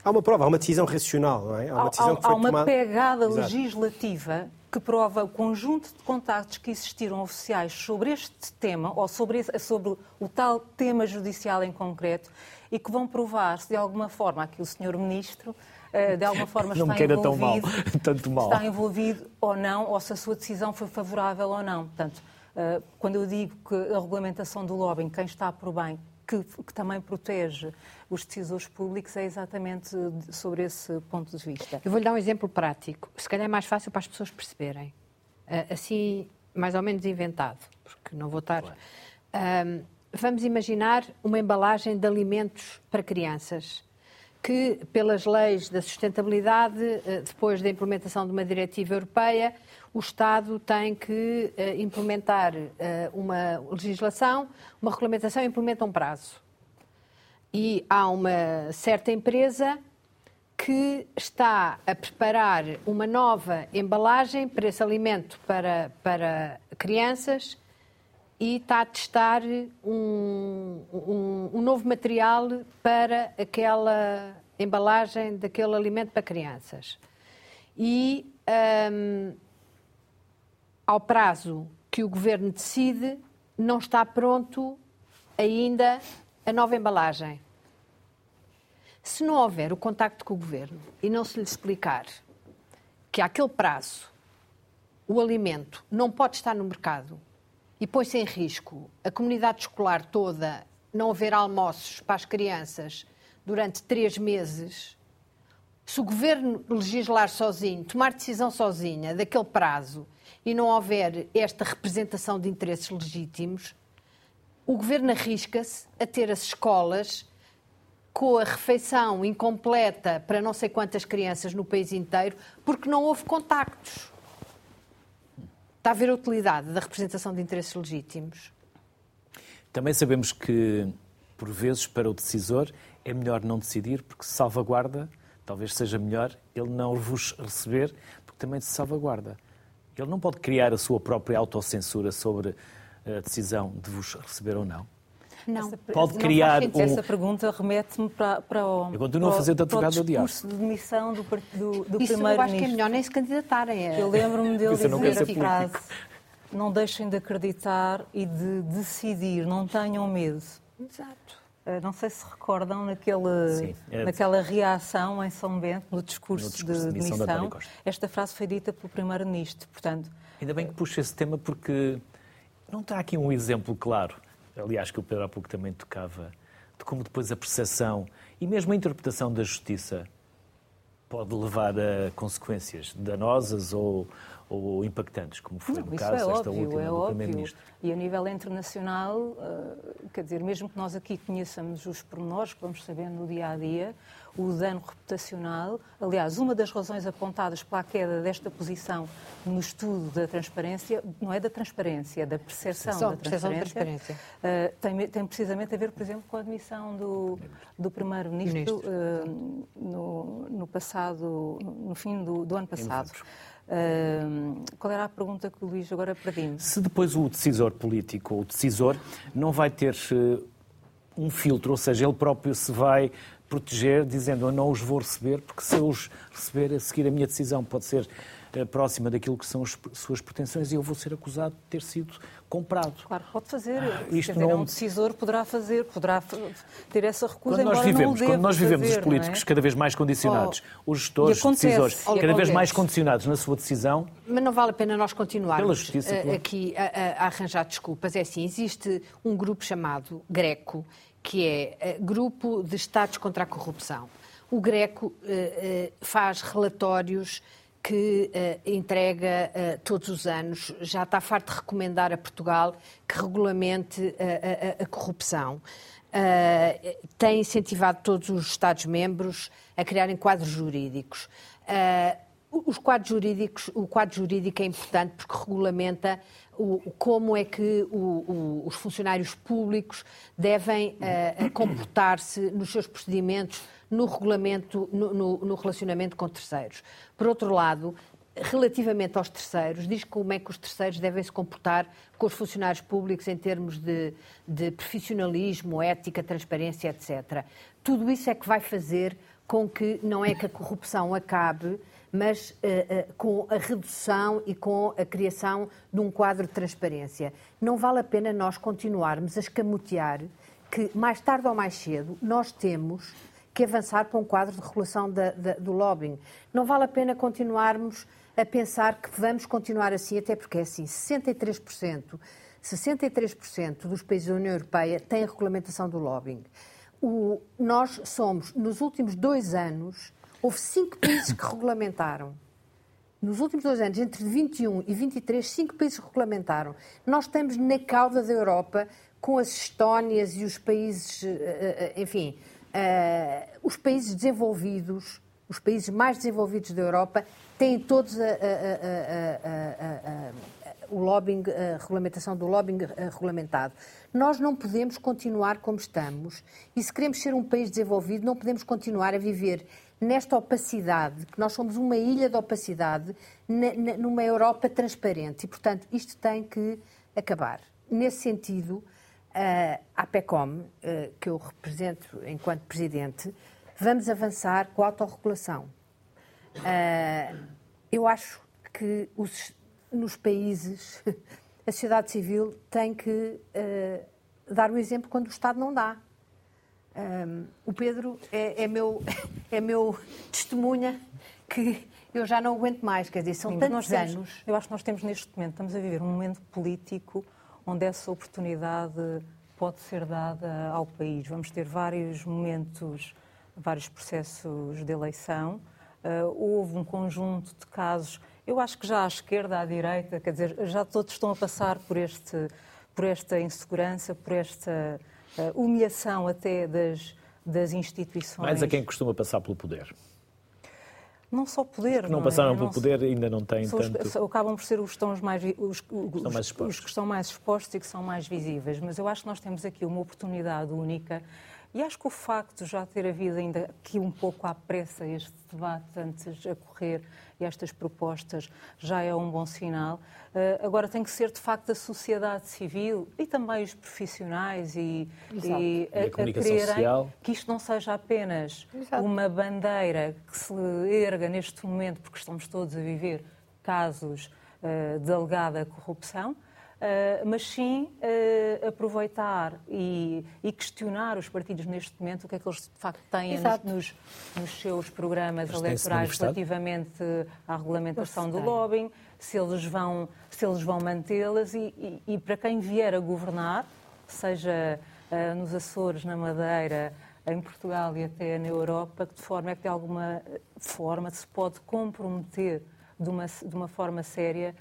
Há uma prova, há uma decisão racional, não é? Há uma decisão há- que foi há uma tomada. pegada Exato. legislativa que prova o conjunto de contactos que existiram oficiais sobre este tema, ou sobre, esse- sobre o tal tema judicial em concreto, e que vão provar se de alguma forma aqui o Sr. Ministro eh, de alguma forma (laughs) Não me está queira tão mal, envolvido, (laughs) tanto mal. está envolvido ou não, ou se a sua decisão foi favorável ou não. Portanto, quando eu digo que a regulamentação do lobbying, quem está por bem, que, que também protege os decisores públicos, é exatamente de- sobre esse ponto de vista. Eu vou-lhe dar um exemplo prático. Se calhar é mais fácil para as pessoas perceberem. Ah, Assim, mais ou menos inventado, porque não vou estar. Ahm, vamos imaginar uma embalagem de alimentos para crianças que, pelas leis da sustentabilidade, eh, depois da implementação de uma diretiva europeia, o Estado tem que eh, implementar eh, uma legislação, uma regulamentação e implementa um prazo. E há uma certa empresa que está a preparar uma nova embalagem para esse alimento para, para crianças e está a testar um, um, um novo material para aquela embalagem daquele alimento para crianças. E um, ao prazo que o governo decide, não está pronto ainda a nova embalagem. Se não houver o contacto com o governo e não se lhe explicar que àquele prazo o alimento não pode estar no mercado e põe-se em risco a comunidade escolar toda não haver almoços para as crianças durante três meses, se o governo legislar sozinho, tomar decisão sozinha daquele prazo e não houver esta representação de interesses legítimos, o governo arrisca-se a ter as escolas com a refeição incompleta para não sei quantas crianças no país inteiro, porque não houve contactos. Está a ver a utilidade da representação de interesses legítimos? Também sabemos que, por vezes, para o decisor, é melhor não decidir, porque salvaguarda, talvez seja melhor ele não vos receber, porque também se salvaguarda. Ele não pode criar a sua própria autocensura sobre a decisão de vos receber ou não. Não. Essa, pode criar um... Essa pergunta remete-me para, para o. Eu continuo a fazer de advogado do diabo. de demissão do, do, do Isso eu acho que é melhor nem se candidatarem. Eu lembro-me dele dizer a frase: não deixem de acreditar e de decidir, não tenham medo. Exato. Eh, não sei se recordam naquele, Sim, é naquela reação em São Bento, no discurso, no discurso de, de demissão. Esta frase foi dita pelo Primeiro-Ministro. Portanto, Ainda bem que puxa esse tema porque não está aqui um exemplo claro aliás, que o Pedro há pouco também tocava, de como depois a percepção e mesmo a interpretação da justiça pode levar a consequências danosas ou, ou impactantes, como foi Não, no caso é desta óbvio, última é do Primeiro-Ministro. E a nível internacional, eh, quer dizer, mesmo que nós aqui conheçamos os pormenores que vamos sabendo no dia a dia, o dano reputacional. Aliás, uma das razões apontadas para a queda desta posição no estudo da transparência não é da transparência, é da percepção da transparência. transparência. Uh, tem, tem, precisamente a ver, por exemplo, com a admissão do, do Primeiro-Ministro uh, no, no, passado, no fim do, do ano passado. Uh, qual era a pergunta que o Luís agora pediu? Se depois o decisor político ou o decisor não vai ter um filtro, ou seja, ele próprio se vai proteger, dizendo eu não os vou receber, porque se eu os receber, a seguir a minha decisão pode ser uh, próxima daquilo que são as suas pretensões e eu vou ser acusado de ter sido comprado. Claro, pode fazer. Ah, isto dizer, não... um decisor poderá fazer, poderá ter essa recusa, quando nós vivemos, Quando nós vivemos fazer, os políticos é? cada vez mais condicionados, oh, os gestores, os decisores, cada acontece. vez mais condicionados na sua decisão... Mas não vale a pena nós continuarmos justiça, eh, aqui a, a arranjar desculpas. É assim, existe um grupo chamado Greco, que é eh, Grupo de Estados contra a Corrupção. O Greco eh, eh, faz relatórios que uh, entrega uh, todos os anos, já está farto de recomendar a Portugal que regulamente a, a, a corrupção. Uh, tem incentivado todos os Estados-membros a criarem quadros jurídicos. os quadros jurídicos, o quadro jurídico é importante porque regulamenta o, como é que o, o, os funcionários públicos devem uh, comportar-se nos seus procedimentos, no regulamento, no, no, no, relacionamento com terceiros. Por outro lado, relativamente aos terceiros, diz como é que os terceiros devem se comportar com os funcionários públicos em termos de, de profissionalismo, ética, transparência, etc. Tudo isso é que vai fazer com que não é que a corrupção acabe, mas uh, uh, com a redução e com a criação de um quadro de transparência. Não vale a pena nós continuarmos a escamotear que, mais tarde ou mais cedo, nós temos que avançar para um quadro de regulação da, da, do lobbying. Não vale a pena continuarmos a pensar que vamos continuar assim, até porque é assim, 63%, 63% dos países da União Europeia têm regulamentação do lobbying. O, nós somos, nos últimos dois anos, Houve cinco países que regulamentaram. Nos últimos dois anos, entre 21 e 23, cinco países regulamentaram. Nós estamos na cauda da Europa com as Estónias e os países, eh, eh, enfim, uh, os países desenvolvidos, os países mais desenvolvidos da Europa, têm todos a, a, a, o lobbying, a regulamentação do lobbying regulamentado. Nós não podemos continuar como estamos e se queremos ser um país desenvolvido, não podemos continuar a viver nesta opacidade, que nós somos uma ilha de opacidade numa Europa transparente e, portanto, isto tem que acabar. Nesse sentido, a PECOM, que eu represento enquanto presidente, vamos avançar com a autorregulação. Eu acho que os, nos países (laughs) a sociedade civil tem que dar o exemplo quando o Estado não dá. Um, o Pedro é, é, meu, (laughs) é meu testemunha que eu já não aguento mais, quer dizer, são Sim, tantos temos, anos. Eu acho que nós temos neste momento, estamos a viver um momento político onde essa oportunidade pode ser dada ao país. Vamos ter vários momentos, vários processos de eleição. Uh, houve um conjunto de casos, eu acho que já à esquerda, à direita, quer dizer, já todos estão a passar por, este, por esta insegurança, por esta humilhação até das, das instituições. Mais a quem costuma passar pelo poder. Não só poder. Os não, não passaram é? pelo poder ainda não têm tanto. Os, acabam por ser os estão mais, os, os, mais os, que estão mais expostos e que são mais visíveis. Mas eu acho que nós temos aqui uma oportunidade única e acho que o facto de já ter havido ainda aqui um pouco à pressa este debate antes a correr e estas propostas já é um bom sinal. Uh, agora tem que ser de facto a sociedade civil e também os profissionais e, e, a, a, a quererem social. que isto não seja apenas Exato. uma bandeira que se erga neste momento, porque estamos todos a viver casos uh, de alegada corrupção, Uh, mas sim uh, aproveitar e, e, questionar os partidos neste momento o que é que eles de facto têm nos, nos, seus programas mas eleitorais relativamente à regulamentação do lobbying, se eles vão, se eles vão mantê-las e, e, e, para quem vier a governar, seja uh, nos Açores, na Madeira, em Portugal e até na Europa, de forma é que de alguma forma se pode comprometer de uma, de uma forma séria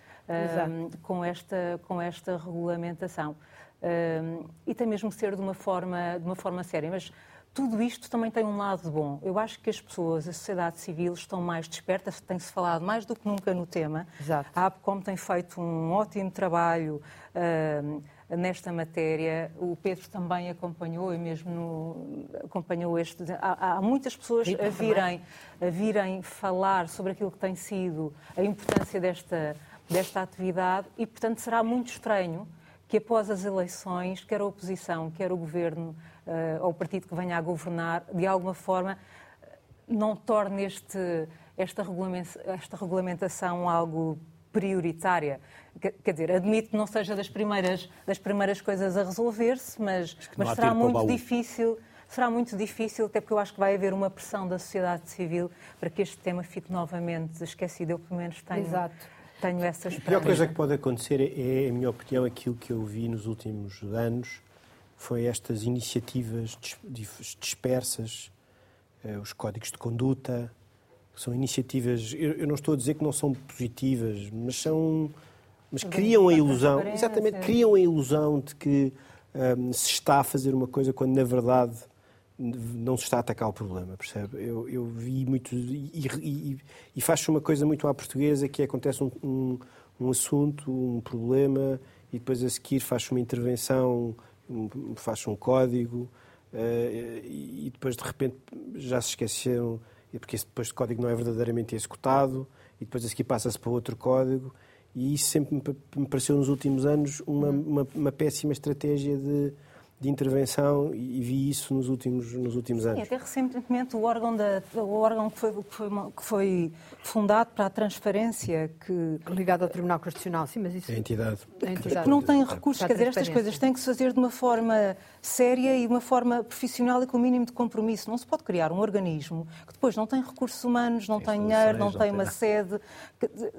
um, com, esta, com esta regulamentação. Um, e tem mesmo que ser de uma forma, de uma forma séria. Mas tudo isto também tem um lado bom. Eu acho que as pessoas, a sociedade civil, estão mais despertas, tem-se falado mais do que nunca no tema. Exato. A APCOM tem feito um ótimo trabalho uh, nesta matéria. O Pedro também acompanhou e mesmo no, acompanhou este. Há, há muitas pessoas a virem, a virem falar sobre aquilo que tem sido a importância desta desta atividade e, portanto, será muito estranho que após as eleições, quer a oposição, quer o governo uh, ou o partido que venha a governar, de alguma forma não torne este, esta, esta regulamentação algo prioritária. Quer dizer, admito que não seja das primeiras, das primeiras coisas a resolver-se, mas, mas será muito difícil será muito difícil, até porque eu acho que vai haver uma pressão da sociedade civil para que este tema fique novamente esquecido. Eu, pelo menos, tenho, Exato tenho essa esperança. A pior coisa que pode acontecer é, em minha opinião, aquilo que eu vi nos últimos anos, foi estas iniciativas dispersas, eh, os códigos de conduta, são iniciativas, eu não estou a dizer que não são positivas, mas são, mas criam a ilusão, exatamente, criam a ilusão de que um, ehm, se está a fazer uma coisa quando na verdade não se está a atacar o problema, percebe? Eu, eu vi muito. E, e, e faz-se uma coisa muito à portuguesa que acontece um, um, um, assunto, um problema, e depois a seguir faz-se uma intervenção, um, faz-se um código, uh, e depois de repente já se esqueceram, porque esse depois de código não é verdadeiramente executado, e depois a seguir passa-se para outro código. E isso sempre me pareceu nos últimos anos uma, uma, uma péssima estratégia de de intervenção e vi isso nos últimos, nos últimos anos. Sim, até recentemente o órgão, da, o órgão que, foi, que, foi, que foi fundado para a transparência, que... Ligado ao Tribunal Constitucional, sim, mas isso... É a entidade. É a entidade. Que não tem recursos, quer dizer, estas coisas têm que se fazer de uma forma séria e de uma forma profissional e com o mínimo de compromisso. Não se pode criar um organismo que depois não tem recursos humanos, não tem, tem dinheiro, não, não tem uma sede,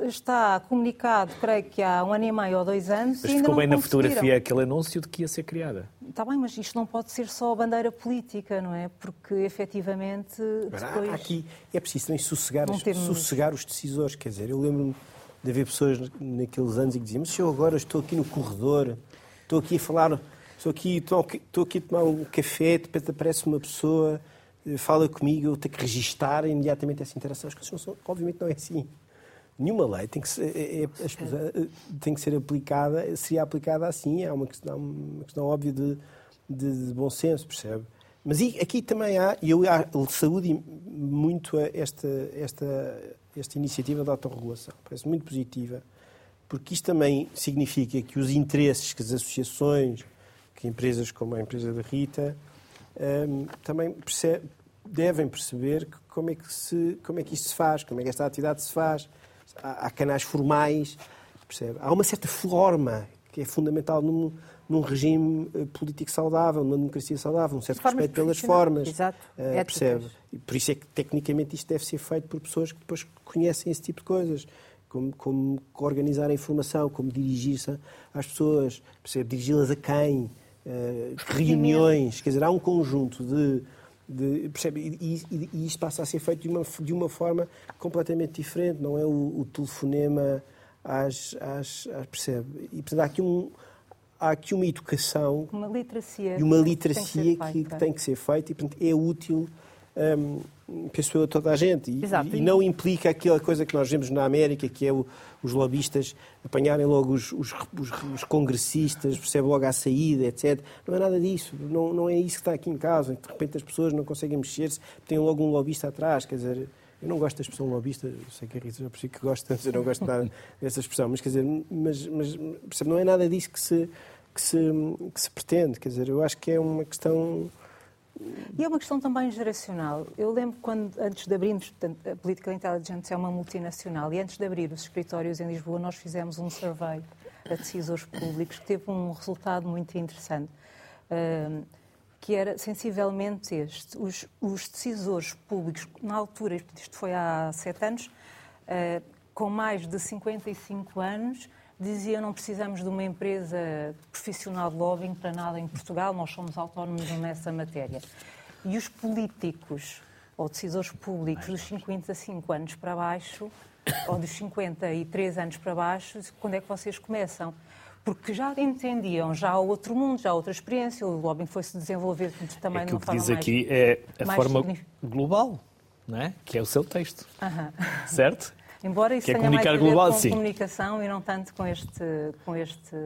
está comunicado, creio que há um ano e meio ou dois anos. Mas ficou bem na fotografia aquele anúncio de que ia ser criada. Está bem, mas isto não pode ser só a bandeira política, não é? Porque efetivamente. Depois... Aqui é preciso também sossegar, sossegar os decisores. Quer dizer, eu lembro-me de haver pessoas naqueles anos e que diziam: Mas se eu agora estou aqui no corredor, estou aqui a falar, estou aqui, estou, aqui a tomar um café, de repente aparece uma pessoa, eh, fala comigo, eu tenho que registar imediatamente essa interação. As coisas não são, obviamente não é assim. nenhuma lei tem que ser, é, é, tem que ser aplicada, seria aplicada assim, é uma questão, uma questão óbvia de, de, de bom senso, percebe? Mas aqui também há, e eu saúde muito esta, esta, esta iniciativa de autorregulação. Parece muito positiva, porque isto também significa que os interesses que as associações, que empresas como a empresa da Rita, um, também percebe, devem perceber como é, que se, como é que isto se faz, como é que esta atividade se faz. Há, há canais formais, percebe? Há uma certa forma que é fundamental num, num regime eh, político saudável, numa democracia saudável, um certo formas respeito pelas formas. Exato. Uh, percebe? E por isso é que, tecnicamente, isto deve ser feito por pessoas que depois conhecem esse tipo de coisas. Como, como organizar a informação, como dirigir-se às pessoas, percebe? Dirigi-las a quem, uh, reuniões, quer dizer, há um conjunto de. de percebe? E, e, e, isto passa a ser feito de uma, de uma forma completamente diferente, não é o, o telefonema às, às, às, percebe? E portanto há aqui um, há aqui uma educação uma literacia e uma literacia que, que, que, tem que ser feita e portanto, é útil um, penso eu a toda a gente. E, e, não implica aquela coisa que nós vemos na América que é o, os lobistas apanharem logo os, os, os, os, congressistas percebe logo à saída etc não é nada disso. Não, não é isso que está aqui em casa de repente as pessoas não conseguem mexer-se têm logo um lobista atrás quer dizer eu não gosto da expressão lobista, eu sei que a Rita já percebi que gosta, mas eu não gosto nada dessa (laughs) expressão, mas quer dizer, mas, mas percebe, não é nada disso que se, que se, que se pretende. Quer dizer, eu acho que é uma questão. E é uma questão também geracional. Eu lembro quando, antes de abrirmos, portanto, a Political Intelligence é uma multinacional, e antes de abrir os escritórios em Lisboa, nós fizemos um survey a decisores públicos que teve um resultado muito interessante, que era sensivelmente este. Os, os decisores públicos, na altura, isto foi há sete anos, ah, com mais de 55 anos, dizia não precisamos de uma empresa profissional de lobbying para nada em Portugal, nós somos autónomos nessa matéria. E os políticos ou decisores públicos dos 55 anos para baixo, ou dos 53 anos para baixo, quando é que vocês começam? Porque já entendiam, já há outro mundo, já há outra experiência, o lobbying foi-se desenvolver também é de uma forma mais... O que diz aqui é a forma global, não é? que é o seu texto, uh -huh. certo? Embora isso que é tenha mais a ver global, com sim. comunicação e não tanto com este, com este,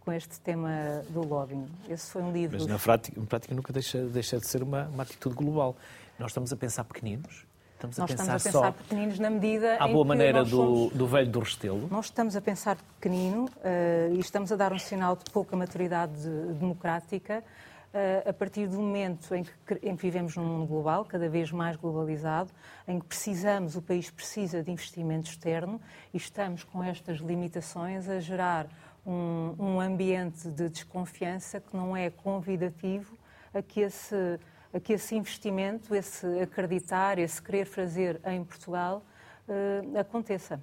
com este tema do lobbying. Esse foi um livro... Mas na prática, na prática nunca deixa, deixa de ser uma, uma atitude global. Nós estamos a pensar pequeninos, Estamos a nós pensar estamos a pensar pequeninos na medida à boa maneira do, somos... do velho do Restelo. Nós estamos a pensar pequenino uh, e estamos a dar um sinal de pouca maturidade democrática a partir do momento em que, em que, vivemos num mundo global, cada vez mais globalizado, em que precisamos, o país precisa de investimento externo e estamos com estas limitações a gerar um, um ambiente de desconfiança que não é convidativo a que esse, que esse investimento, esse acreditar, esse querer fazer em Portugal uh, aconteça.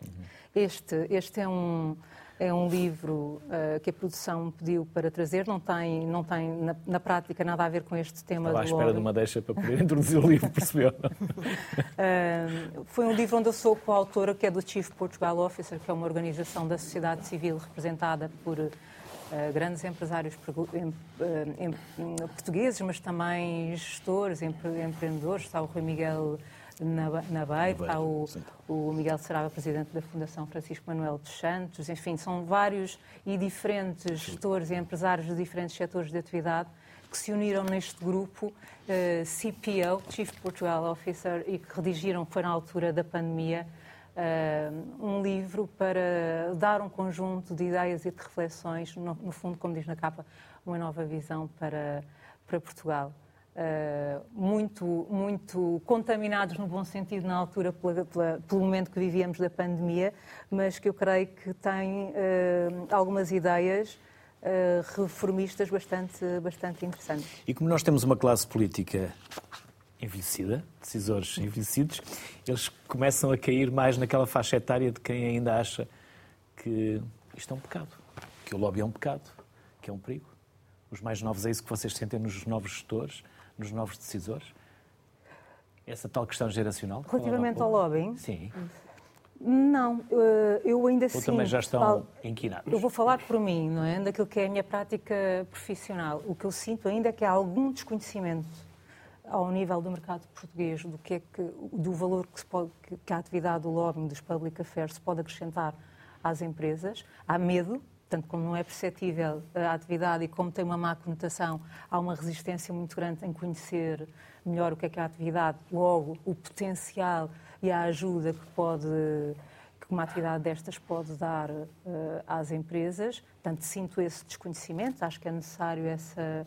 Uhum. Este, este é um é um livro uh, que a produção pediu para trazer, não tem, não tem na, na prática nada a ver com este tema Estava à espera de uma deixa para poder introduzir o livro, percebeu? uh, (laughs) foi um livro onde eu sou coautora, que é do Chief Portugal Officer, que é uma organização da sociedade civil representada por uh, grandes empresários portugueses, mas também gestores, empre, empreendedores. Está o Rui Miguel na, na BEI, está o, o, Miguel Sarava, presidente da Fundação Francisco Manuel dos Santos, enfim, são vários e diferentes gestores e empresários de diferentes setores de atividade que se uniram neste grupo uh, eh, CPO, Chief Portugal Officer, e que redigiram, foi na altura da pandemia, uh, um livro para dar um conjunto de ideias e de reflexões, no, no fundo, como diz na capa, uma nova visão para, para Portugal. Uh, muito, muito contaminados no bom sentido na altura pela, pela, pelo momento que vivíamos da pandemia, mas que eu creio que tem uh, algumas ideias uh, reformistas bastante, bastante interessantes. E como nós temos uma classe política envelhecida, decisores envelhecidos, eles começam a cair mais naquela faixa etária de quem ainda acha que isto é um pecado, que o lobby é um pecado, que é um perigo. Os mais novos é isso que vocês sentem nos novos gestores nos novos decisores? Essa tal questão geracional? Relativamente ao lobbying? Sim. Não, eh, eu ainda Ou sim. também já estão falo, inquinados? Eu vou falar por mim, não é? Daquilo que é a minha prática profissional. O que eu sinto ainda é que há algum desconhecimento ao nível do mercado português do que é que do valor que, pode, que a atividade do lobbying dos public affairs pode acrescentar às empresas. Há medo, tanto como não é perceptível a atividade e como tem uma má conotação, há uma resistência muito grande em conhecer melhor o que é que é a atividade, logo o potencial e a ajuda que pode que uma atividade destas pode dar uh, às empresas. Portanto, sinto esse desconhecimento, acho que é necessário essa,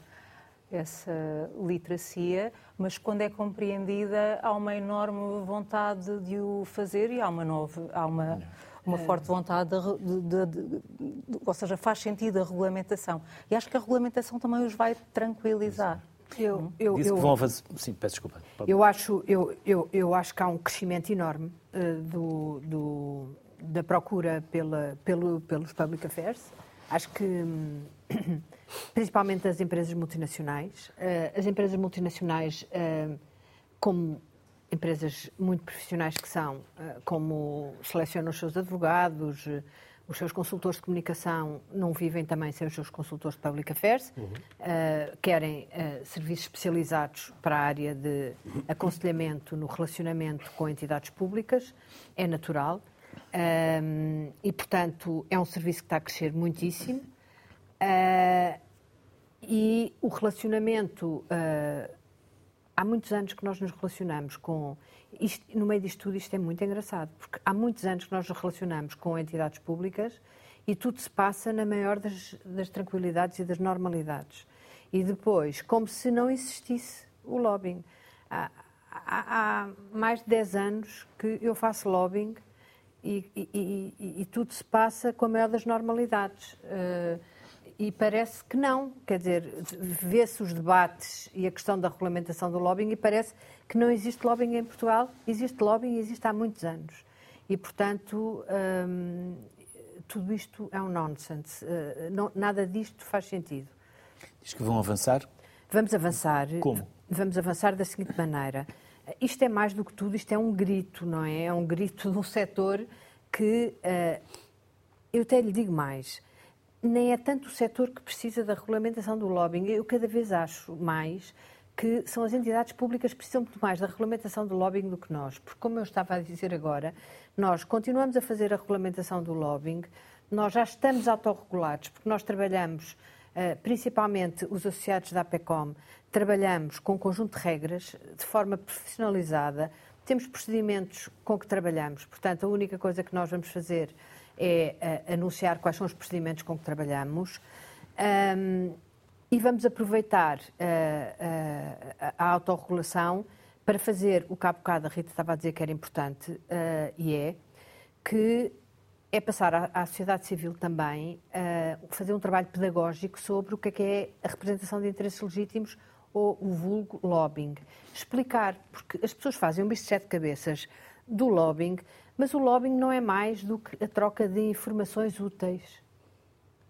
essa literacia, mas quando é compreendida há uma enorme vontade de o fazer e há uma nova, há uma, uma forte vontade de, de, de, de, ou seja, faz sentido a regulamentação. E acho que a regulamentação também os vai tranquilizar. Eu, eu, Disse eu, que vão fazer... Sim, peço desculpa. Eu acho, eu, eu, eu acho que há um crescimento enorme uh, do, do, da procura pela, pelo, pelos public affairs. Acho que, hum, (coughs) principalmente as empresas multinacionais, as empresas multinacionais, uh, como empresas muito profissionais que são, como selecionam os seus advogados, os seus consultores de comunicação não vivem também sem os seus consultores de public affairs, uhum. uh, querem uh, serviços especializados para a área de aconselhamento no relacionamento com entidades públicas, é natural. Um, eh, e, portanto, é um serviço que está a crescer muitíssimo. Uh, e o relacionamento. há muitos anos que nós nos relacionamos com isto, no meio disto tudo, isto é muito engraçado, porque há muitos anos que nós nos relacionamos com entidades públicas e tudo se passa na maior das, das tranquilidades e das normalidades. E depois, como se não existisse o lobbying. Há, há, há mais de 10 anos que eu faço lobbying e, e, e, e, tudo se passa com a maior das normalidades. Uh, e parece que não. Quer dizer, vê-se os debates e a questão da regulamentação do lobbying e parece que não existe lobbying em Portugal. Existe lobbying e existe há muitos anos. E, portanto, hum, tudo isto é um nonsense. Uh, não, nada disto faz sentido. Diz que vão avançar? Vamos avançar. Como? Vamos avançar da seguinte maneira. Isto é mais do que tudo, isto é um grito, não é? É um grito de um setor que, uh, eu até lhe digo mais, nem é tanto o setor que precisa da regulamentação do lobbying. Eu cada vez acho mais que são as entidades públicas que precisam muito mais da regulamentação do lobbying do que nós. Porque, como eu estava a dizer agora, nós continuamos a fazer a regulamentação do lobbying, nós já estamos autorregulados, porque nós trabalhamos, eh, principalmente os associados da APECOM, trabalhamos com um conjunto de regras, de forma profissionalizada, temos procedimentos com que trabalhamos. Portanto, a única coisa que nós vamos fazer é uh, anunciar quais são os procedimentos com que trabalhamos. Um, e vamos aproveitar uh, uh, a autorregulação para fazer o que há bocado a Rita estava a dizer que era importante, e é, que é passar à, à sociedade civil também fazer um trabalho pedagógico sobre o que é, que é a representação de interesses legítimos ou o vulgo lobbying. Explicar, porque as pessoas fazem um bicho de sete cabeças do lobbying, mas o lobbying não é mais do que a troca de informações úteis.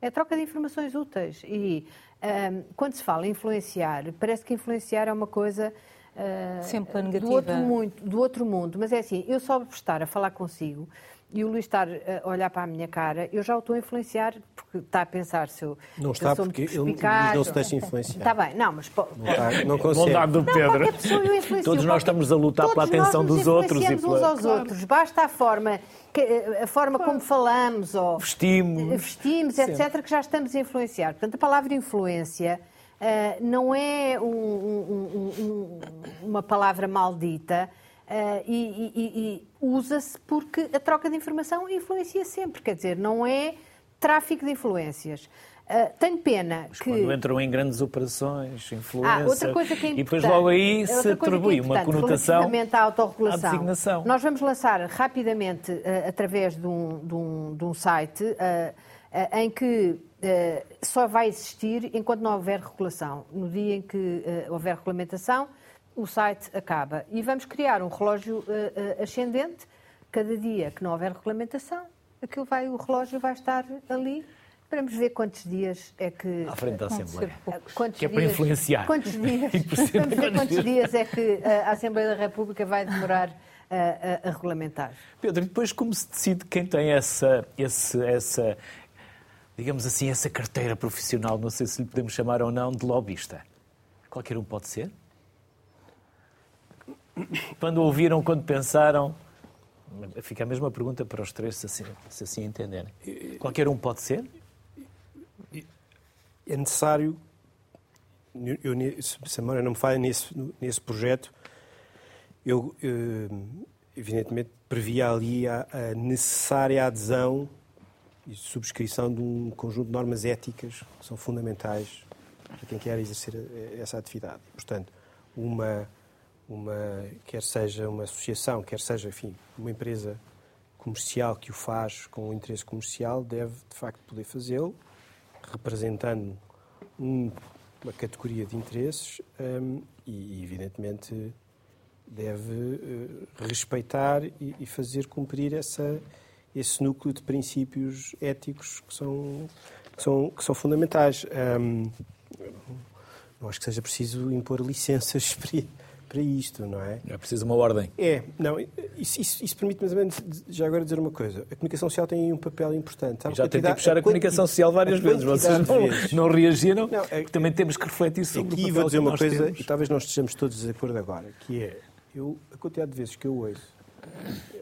É a troca de informações úteis. E um, quando se fala em influenciar, parece que influenciar é uma coisa uh, Sempre negativa. Do, outro mundo, do outro mundo. Mas é assim, eu só por estar a falar consigo e o Luís estar a olhar para a minha cara, eu já o estou a influenciar, porque está a pensar se eu. Não está, eu porque ele não se deixa influenciar. Está bem, não, mas. Não, está, não consegue. Bondade do Pedro. Não, Todos nós estamos a lutar pela atenção dos outros e pela. uns aos claro. outros. Basta a forma, a forma claro. como falamos, ou vestimos, vestimos etc., que já estamos a influenciar. Portanto, a palavra influência. Uh, não é um, um, um, uma palavra maldita, Uh, e, e, e usa-se porque a troca de informação influencia sempre, quer dizer, não é tráfico de influências. Uh, tenho pena Mas que. Quando entram em grandes operações, influência. Ah, outra coisa que é e depois logo aí se é atribui é uma conotação. Relativamente à autorregulação. À designação. Nós vamos lançar rapidamente, uh, através de um, de um, de um site, uh, em que só vai existir enquanto não houver regulação. No dia em que houver regulamentação, o site acaba. E vamos criar um relógio uh, ascendente. Cada dia que não houver regulamentação, aquilo vai, o relógio vai estar ali. Esperamos ver quantos dias é que. À frente da Assembleia. Quantos que é dias, para influenciar. Quantos (laughs) dias, vamos ver quantos dias é que a Assembleia da República vai demorar a, a, a regulamentar. Pedro, e depois como se decide quem tem essa, esse, essa, digamos assim, essa carteira profissional, não sei se lhe podemos chamar ou não, de lobbyista? Qualquer um pode ser? Quando ouviram, quando pensaram? Fica a mesma pergunta para os três, se assim, se assim entenderem. Qualquer um pode ser? É necessário, eu, se a memória não me falha nesse, nesse projeto, eu, eh, evidentemente, previa ali a, a necessária adesão e subscrição de um conjunto de normas éticas que são fundamentais para quem quer exercer essa atividade. Portanto, uma, uma, quer seja uma associação, quer seja, enfim, uma empresa comercial que o faz com um interesse comercial, deve, de facto, poder fazê-lo, representando um, uma categoria de interesses um, e, evidentemente, deve uh, respeitar e, e, fazer cumprir essa, esse núcleo de princípios éticos que são, que são, que são fundamentais. Um, não acho que seja preciso impor licenças (laughs) para, isto, não é? É preciso uma ordem. É, não, isso, isso, isso permite mais ou menos já agora dizer uma coisa. A comunicação social tem um papel importante. Já tentei puxar a, a comunicação social várias vezes, vocês não, vezes. não reagiram. Não, é, também temos que refletir sobre aqui o papel vou dizer uma coisa, temos. e talvez não estejamos todos de acordo agora, que é eu, a quantidade de vezes que eu ouço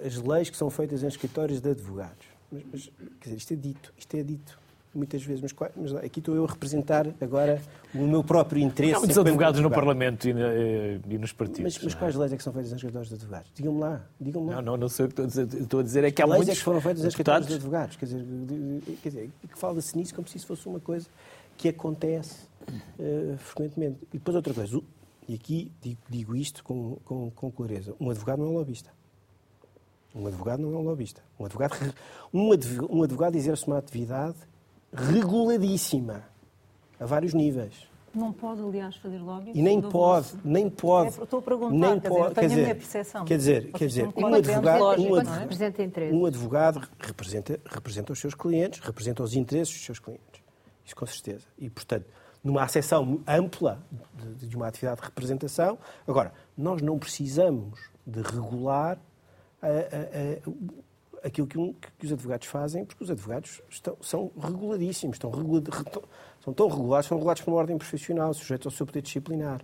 as leis que são feitas em escritórios de advogados. Mas, mas quer dizer, isto é dito, isto é dito muitas vezes, mas, mas, aqui estou eu a representar agora o meu próprio interesse. Há muitos advogados no Parlamento e, e, nos partidos. Mas, mas quais leis é que são feitas em escritórios de advogados? Digam-me lá, digam lá. Não, não, não sei o que estou a dizer. Estou a dizer é que há leis muitos é que foram feitas em escritórios de advogados. Quer dizer, quer dizer que fala-se nisso como se isso fosse uma coisa que acontece uh, frequentemente. E depois outra coisa, e aqui digo, digo isto com, com, com clareza, um advogado não é um lobista. Um advogado não é um lobista. Um advogado, (laughs) um advogado exerce uma atividade reguladíssima, a vários níveis. Não pode, aliás, fazer lobby? E nem pode, vosso... nem pode. É, estou a perguntar, nem quer pode, dizer, quer dizer, a minha percepção. Quer dizer, quer dizer um, advogado, lógico, um, advogado, um advogado representa, representa os seus clientes, representa os interesses dos seus clientes. Isso com certeza. E, portanto, numa acessão ampla de, de uma atividade de representação. Agora, nós não precisamos de regular a, a, a, aquilo que, um, que, os advogados fazem, porque os advogados estão, são reguladíssimos, estão regula, são tão regulados, são regulados por uma ordem profissional, sujeitos ao seu poder disciplinar.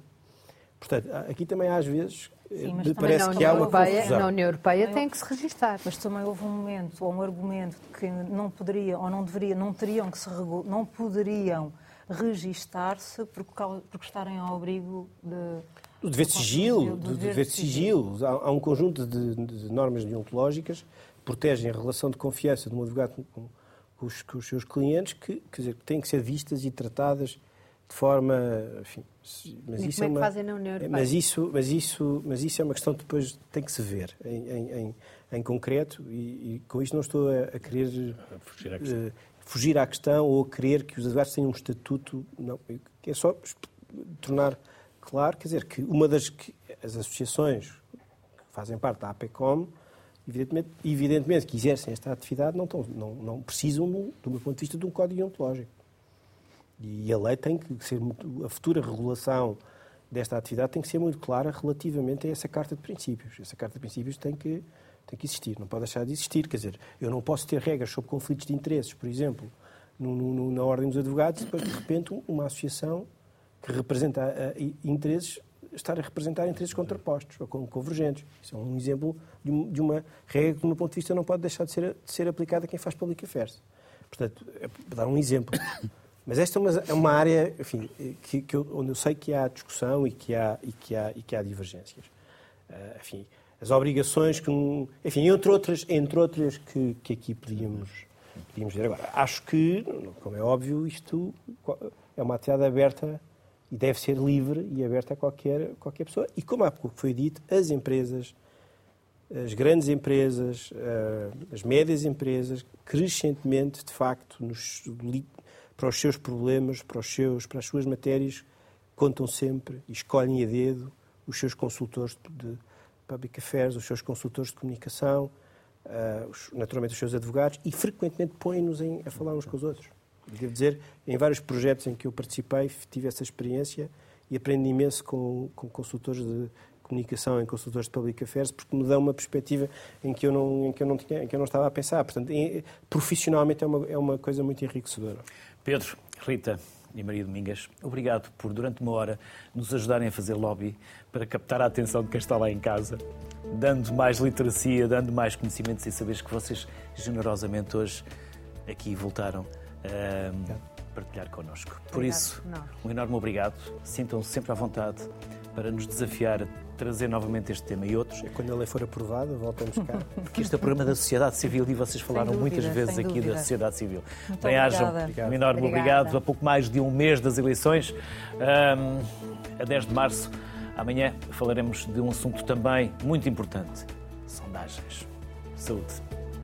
Portanto, aqui também às vezes Sim, parece que há uma Europeia, confusão. Na União Europeia tem que se registrar. Mas também houve um momento, ou um argumento, que não poderia, ou não deveria, não teriam que se não poderiam registar-se por, por estarem ao abrigo de, do dever de sigilo, do dever de sigilo. Há, há um conjunto de, de, normas deontológicas protegem a relação de confiança de um advogado com, com, os, com os, seus clientes que, quer dizer, que têm que ser vistas e tratadas de forma, enfim, mas e isso como é, é uma, fazem na União Europeia? Mas isso, mas isso, mas isso é uma questão que depois tem que se ver em, em, em, em concreto e, e, com isto não estou a, a querer fugir à, uh, fugir à questão ou a querer que os advogados tenham um estatuto, não, é só tornar claro, quer dizer, que uma das que, as associações que fazem parte da APECOM, evidentemente, evidentemente que exercem esta atividade, não, estão, não, não precisam, do meu ponto de vista, de um código ontológico. E a lei tem que ser, a futura regulação desta atividade tem que ser muito clara relativamente a essa Carta de Princípios. Essa Carta de Princípios tem que, tem que existir, não pode deixar de existir. Quer dizer, eu não posso ter regras sobre conflitos de interesses, por exemplo, no, no, na Ordem dos Advogados, e depois, de repente, uma associação que representa uh, interesses, estar a representar interesses contrapostos ou convergentes. Isso é um exemplo de, um, uma regra que, meu ponto de vista, não pode deixar de ser, de ser aplicada a quem faz public affairs. Portanto, é para dar um exemplo. Mas esta é uma, é uma área enfim, que, que eu, onde eu sei que há discussão e que há, e que há, e que há divergências. Uh, enfim, as obrigações que. Enfim, entre outras, entre outras que, que aqui podíamos, podíamos dizer. Agora, acho que, como é óbvio, isto é uma atividade aberta e deve ser livre e aberta a qualquer, qualquer pessoa. E como há pouco foi dito, as empresas, as grandes empresas, eh, as médias empresas, crescentemente, de facto, nos, para os seus problemas, para, os seus, para as suas matérias, contam sempre e escolhem a dedo os seus consultores de public affairs, os seus consultores de comunicação, eh, naturalmente os seus advogados, e frequentemente põem-nos a falar uns com os outros. Devo dizer, em vários projetos em que eu participei, tive essa experiência e aprendi imenso com, com consultores de comunicação, em consultores de public affairs, porque me dão uma perspectiva em que eu não, em que eu não, tinha, em que eu não estava a pensar. Portanto, em, profissionalmente é uma, é uma coisa muito enriquecedora. Pedro, Rita, e Maria Domingas, obrigado por, durante uma hora, nos ajudarem a fazer lobby para captar a atenção de quem está lá em casa, dando mais literacia, dando mais conhecimentos e saberes que vocês generosamente hoje aqui voltaram a partilhar connosco. Por Obrigado. isso, um enorme obrigado. Sintam-se sempre à vontade para nos desafiar a trazer novamente este tema e outros. Quando a lei for aprovada, voltamos cá. (laughs) Porque este é o programa da sociedade civil e vocês falaram dúvida, muitas vezes aqui da dúvida. sociedade civil. Muito obrigada. Um enorme Obrigada. obrigado. A pouco mais de um mês das eleições, ahm, a 10 de março, amanhã falaremos de um assunto também muito importante: sondagens. Saúde.